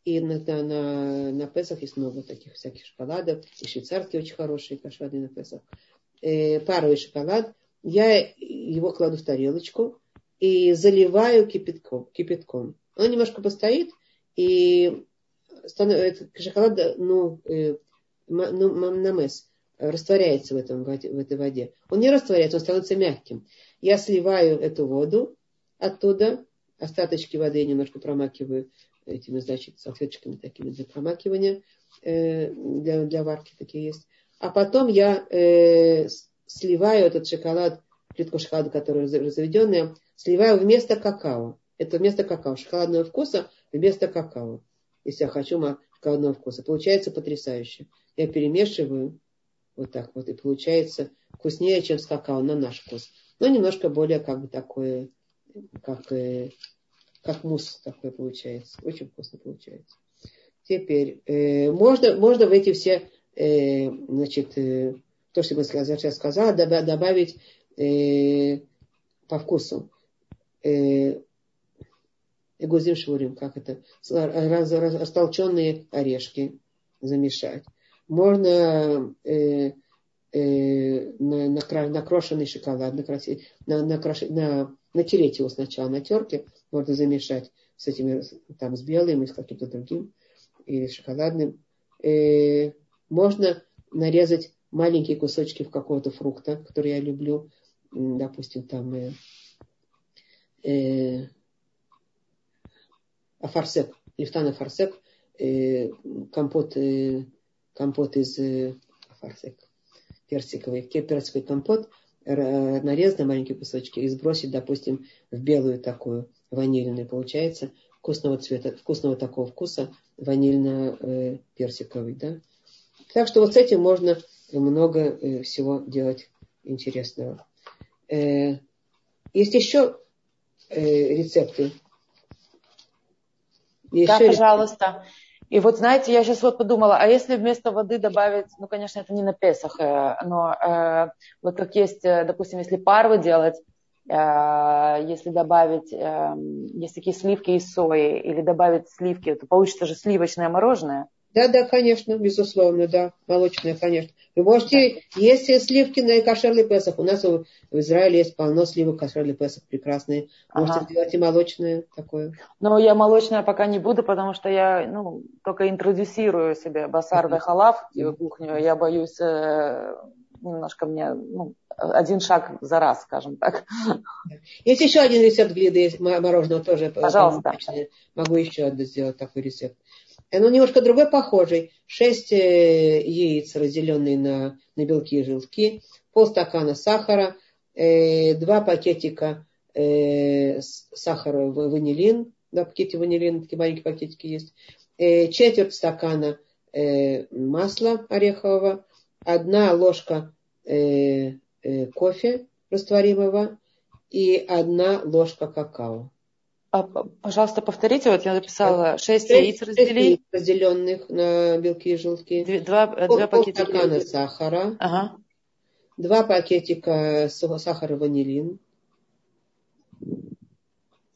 И на, на, на, на Песах есть много таких всяких шоколадов. И швейцарские очень хорошие кошвады на Песах. Э, паровый шоколад. Я его кладу в тарелочку и заливаю кипятком. кипятком. Он немножко постоит, и становится, шоколад ну, э, ну, намес растворяется в, этом, в этой воде. Он не растворяется, он становится мягким. Я сливаю эту воду оттуда, остаточки воды я немножко промакиваю этими, значит, салфеточками такими для промакивания, э, для, для варки такие есть. А потом я э, сливаю этот шоколад, плитку шоколада, которая заведенная, сливаю вместо какао. Это вместо какао, шоколадного вкуса вместо какао. Если я хочу шоколадного вкуса. Получается потрясающе. Я перемешиваю вот так вот, и получается вкуснее, чем с какао на наш вкус. Но немножко более как бы такое, как э, как мусс такой получается. Очень вкусно получается. Теперь, э, можно, можно в эти все, э, значит, э, то, что мы сейчас сказала, добавить э, по вкусу. Э, Эгузим швурим, как это, раз, раз, растолченные орешки замешать. Можно э, э, на, на, накрошенный шоколад, накрасить, на, на, на, натереть его сначала на терке, можно замешать с этими, там, с белым или с каким-то другим, или шоколадным. Э, можно нарезать маленькие кусочки в какого-то фрукта, который я люблю, допустим, там э, э, афарсек, лифтан афарсек, э, компот, э, компот из э, афарсек, персиковый, персиковый компот, нарезать на маленькие кусочки и сбросить, допустим, в белую такую ванильную. Получается вкусного цвета, вкусного такого вкуса ванильно-персиковый. Да? Так что вот с этим можно много э, всего делать интересного. Э, есть еще э, рецепты. Еще да, пожалуйста. И вот, знаете, я сейчас вот подумала, а если вместо воды добавить, ну, конечно, это не на Песах, э, но э, вот как есть, э, допустим, если парвы делать, э, если добавить, э, есть такие сливки из сои, или добавить сливки, то получится же сливочное мороженое. Да, да, конечно, безусловно, да, молочное, конечно. Вы можете, есть сливки на кошерный Песах. У нас в Израиле есть полно сливок кошерный Песах прекрасные. Можете ага. сделать и молочное такое. Но я молочное пока не буду, потому что я ну, только интродюсирую себе басар халав в кухню. Я боюсь э, немножко мне ну, один шаг за раз, скажем так. Есть еще один рецепт глиды мороженого тоже. Пожалуйста. Могу еще сделать такой рецепт. Он немножко другой, похожий. Шесть э, яиц, разделенные на, на белки и желтки, полстакана сахара, э, два пакетика э, сахара ванилин, два пакетика ванилина, такие маленькие пакетики есть, э, четверть стакана э, масла орехового, одна ложка э, э, кофе растворимого и одна ложка какао. А, пожалуйста, повторите, вот я написала 6 яиц разделить. разделенных на белки и желтки. Два, Пол, два пакетика. стакана сахара. Ага. Два пакетика сахара ванилин.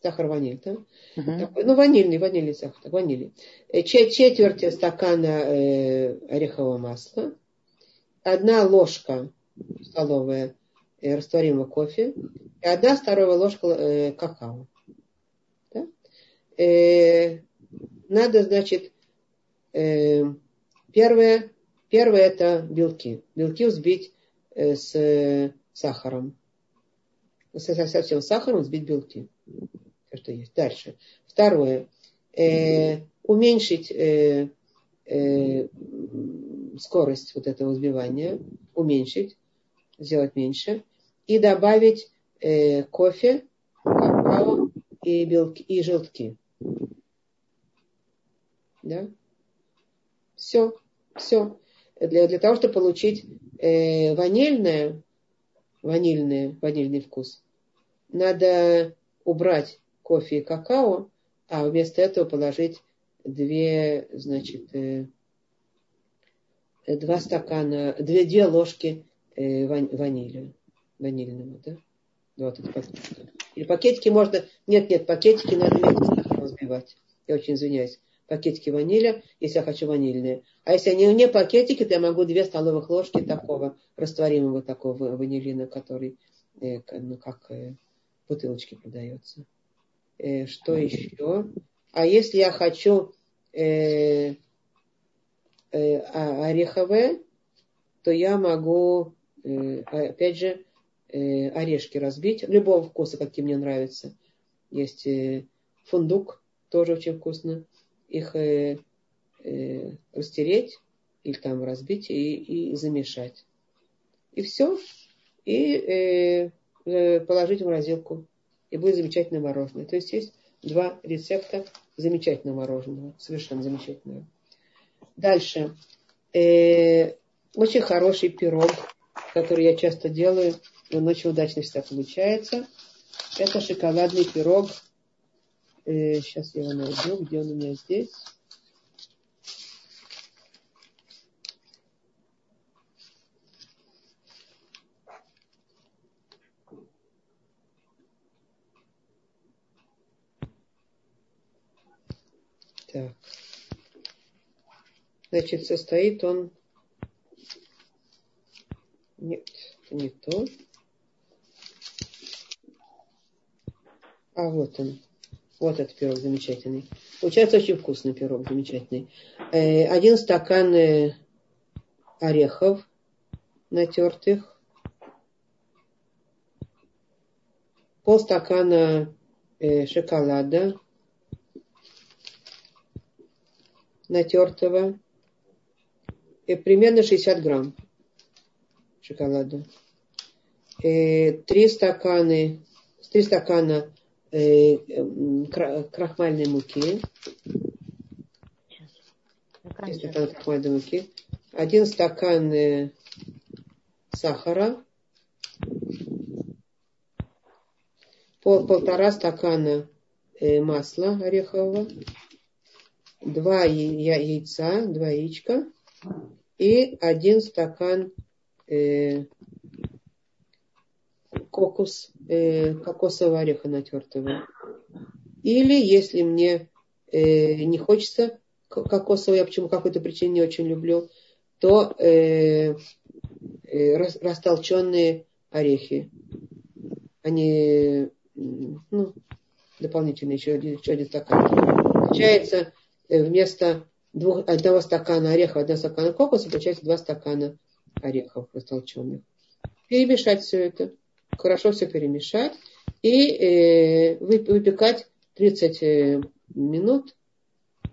Сахар ваниль, да? Угу. Такой, ну, ванильный, ванильный сахар, так, ванильный. Э, четверть стакана э, орехового масла. Одна ложка столовая э, растворимого кофе. И одна вторая ложка э, какао э, надо, значит, э, первое, первое это белки. Белки взбить э, с сахаром. Со, со всем сахаром взбить белки. Все, что есть. Дальше. Второе. Э, уменьшить э, э, скорость вот этого взбивания. Уменьшить. Сделать меньше. И добавить э, кофе, какао и, белки, и желтки. Да? Все. Все. Для, для того, чтобы получить э, ванильное, ванильное, ванильный вкус, надо убрать кофе и какао, а вместо этого положить две, значит, э, два стакана, две, две ложки э, ванили, ванильного, да? Вот эти пакетики. Или пакетики можно, нет, нет, пакетики надо вместе разбивать. Я очень извиняюсь пакетики ванили, если я хочу ванильные. А если они не пакетики, то я могу две столовых ложки такого растворимого такого ванилина, который э, ну, как э, бутылочки продается. Э, что еще? А если я хочу э, э, ореховое, то я могу, э, опять же, э, орешки разбить, любого вкуса, какие мне нравятся. Есть э, фундук, тоже очень вкусно их э, э, растереть или там разбить и, и замешать. И все. И э, э, положить в морозилку. И будет замечательное мороженое. То есть есть два рецепта замечательного мороженого. Совершенно замечательного. Дальше. Э, очень хороший пирог, который я часто делаю. Он очень удачно всегда получается. Это шоколадный пирог Э, сейчас я его найду, где он у меня здесь. Так. Значит, состоит он... Нет, не то. А вот он. Вот этот пирог замечательный. Получается очень вкусный пирог, замечательный. Э, один стакан э, орехов натертых. Полстакана э, шоколада натертого. И примерно 60 грамм шоколада. Три стаканы, три стакана крахмальной муки. Стакан крахмальной муки. Один стакан э, сахара. Пол, полтора стакана э, масла орехового. Два яйца, два яичка. И один стакан кокос, э, кокосового ореха натертого. Или если мне э, не хочется кокосового, я почему какой-то причине не очень люблю, то э, э, растолченные орехи. Они ну, дополнительно еще один, еще один стакан. Получается, э, вместо двух, одного стакана орехов, одного стакана кокоса, получается два стакана орехов растолченных. Перемешать все это хорошо все перемешать и э, выпекать 30 э, минут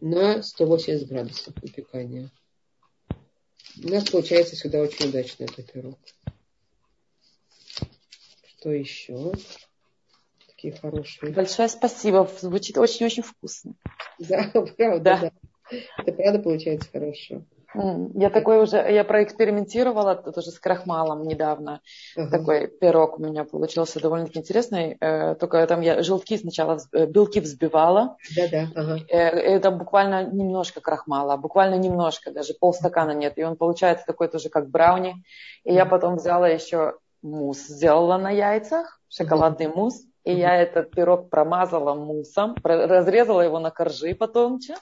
на 180 градусов выпекания. У нас получается всегда очень удачно этот пирог. Что еще? Такие хорошие. Большое спасибо. Звучит очень-очень вкусно. Да, правда, да. да. Это правда получается хорошо. Я такой уже, я проэкспериментировала тоже с крахмалом недавно. Uh-huh. Такой пирог у меня получился довольно-таки интересный. Э, только там я желтки сначала, э, белки взбивала. Да-да. Uh-huh. Это буквально немножко крахмала, буквально немножко, даже полстакана нет. И он получается такой тоже как брауни. И я потом взяла еще мусс, сделала на яйцах, шоколадный uh-huh. мусс. И я этот пирог промазала муссом, разрезала его на коржи потомче,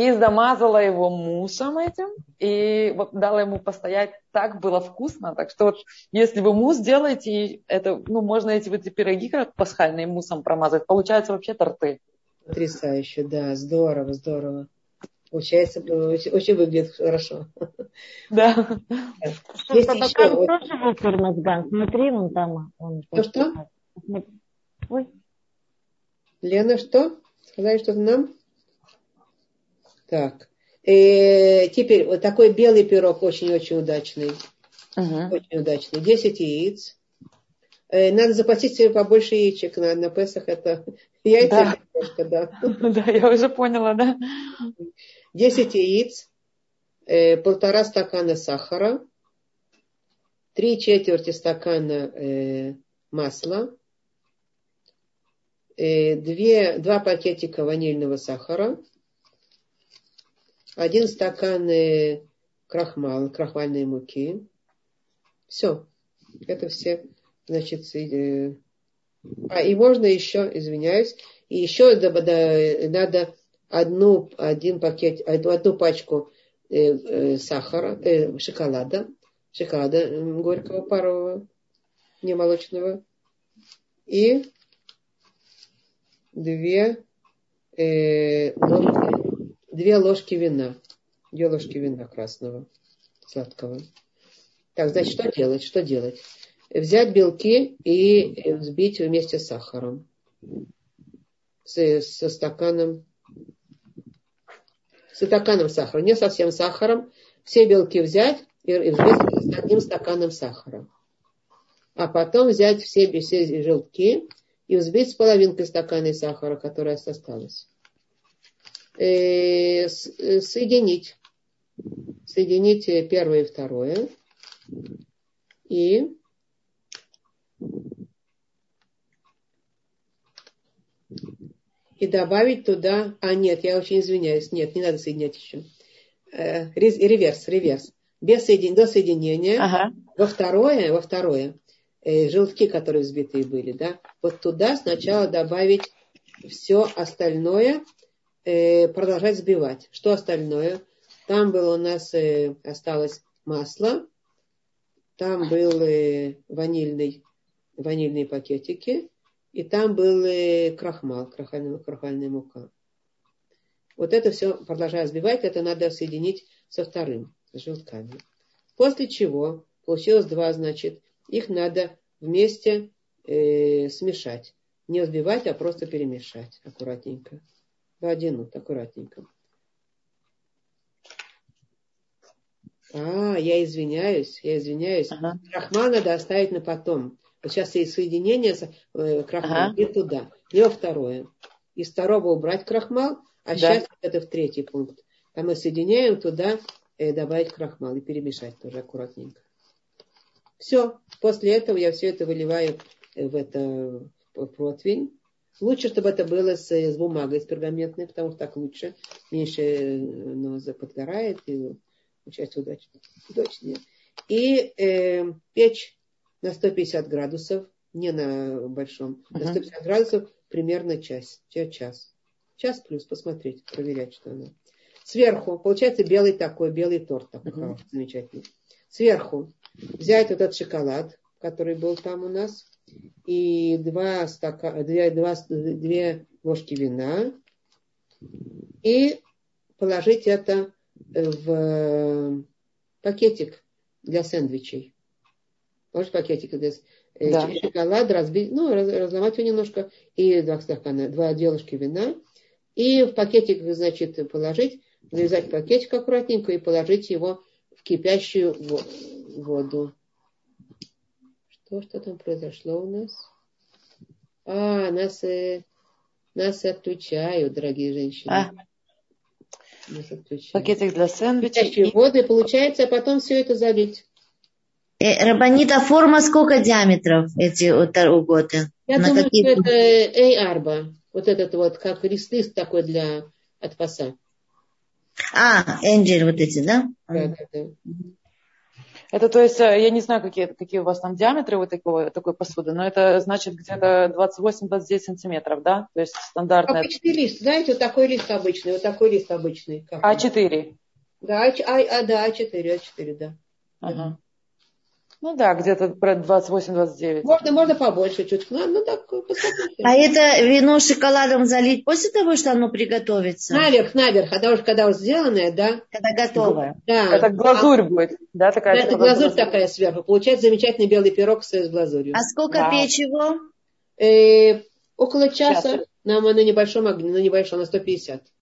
и замазала его муссом этим, и вот дала ему постоять. Так было вкусно. Так что вот, если вы мусс делаете, это, ну, можно эти вот эти пироги как пасхальные муссом промазать. Получается вообще торты. Потрясающе, да, здорово, здорово. Получается, очень, очень выглядит хорошо. Да. Есть еще... Вот... тоже Смотри, вон там. Он что, что? Ой. Лена, что? Сказали что-то нам? Так. Э, теперь вот такой белый пирог очень-очень удачный. Угу. Очень удачный. 10 яиц. Э, надо заплатить себе побольше яичек на, на Песах. Это яйца да. немножко, да. Да, я уже поняла, да. 10 яиц, э, полтора стакана сахара, три четверти стакана масла, две, два пакетика ванильного сахара, один стакан э, крахмала, крахмальной муки. Все. Это все, значит, э, а, и можно еще, извиняюсь, и еще надо одну, один пакет, одну пачку э, э, сахара, э, шоколада, шоколада горького парового, не молочного, и две, э, ложки, две ложки вина, две ложки вина красного, сладкого. Так, значит, что делать? Что делать? Взять белки и взбить вместе с сахаром. С, со стаканом с стаканом сахара, не совсем сахаром, все белки взять и взбить с одним стаканом сахара. А потом взять все, все желтки и взбить с половинкой стакана сахара, которая осталась. Э, э, соединить. Соединить первое и второе. И и добавить туда, а нет, я очень извиняюсь, нет, не надо соединять еще. Э, реверс, реверс. Без соединения, до соединения. Ага. Во второе, во второе, э, желтки, которые взбитые были, да, вот туда сначала добавить все остальное, э, продолжать взбивать. Что остальное? Там было у нас, э, осталось масло, там был э, ванильный, ванильные пакетики, и там был э, крахмал, крахмальная, крахмальная мука. Вот это все, продолжая взбивать, это надо соединить со вторым, с желтками. После чего получилось два, значит, их надо вместе э, смешать. Не взбивать, а просто перемешать аккуратненько. В один аккуратненько. А, я извиняюсь, я извиняюсь. Ага. Крахмал надо оставить на потом. Вот сейчас есть соединение э, крахмал ага. и туда. И во второе. Из второго убрать крахмал, а да. сейчас это в третий пункт. Там мы соединяем туда, э, добавить крахмал и перемешать тоже аккуратненько. Все. После этого я все это выливаю в это в противень. Лучше, чтобы это было с, с бумагой, с пергаментной, потому что так лучше. Меньше ну, подгорает и часть удачнее. удачнее. И э, печь на 150 градусов, не на большом, uh-huh. на 150 градусов примерно час, час. Час плюс, посмотреть, проверять, что она. Сверху, получается белый такой, белый торт такой uh-huh. замечательный. Сверху взять этот шоколад, который был там у нас, и два, стака, две, два, две ложки вина, и положить это в пакетик для сэндвичей. Может, пакетик здесь. Э, да. Шоколад разбить, ну, раз, разломать его немножко, и два стакана, два делышки вина. И в пакетик, значит, положить, завязать пакетик аккуратненько и положить его в кипящую воду. Что, что там произошло у нас? А, нас, э, нас отключают, дорогие женщины. А. Нас отключают. Пакетик для сэндвича. И получается, а потом все это залить. Э, Рабанита, форма сколько диаметров эти вот уготы? Я На думаю, какие... что это A-арба. Вот этот вот, как лист-лист такой для от паса. А, энджель вот эти, да? Да, да, да. Это, то есть, э, я не знаю, какие, какие у вас там диаметры вот такого, такой посуды, но это значит где-то 28-29 сантиметров, да? То есть стандартный. Обычный лист, знаете, вот такой лист обычный, вот такой лист обычный. Как А4? Да, а, а, да, А4, А4, да. Ага. Ну да, где-то про 28-29. Можно, можно побольше чуть. Ну, ну так, посмотрите. А это вино шоколадом залить после того, что оно приготовится? Наверх, наверх. А уж когда уже сделанное, да? Когда готовое. Да. Это глазурь а, будет, да, такая? Да, это глазурь, глазурь такая сверху. Получается замечательный белый пирог с глазурью. А сколько да. печь его? Э, около часа. Час. Нам на небольшом огне, на небольшом, на 150.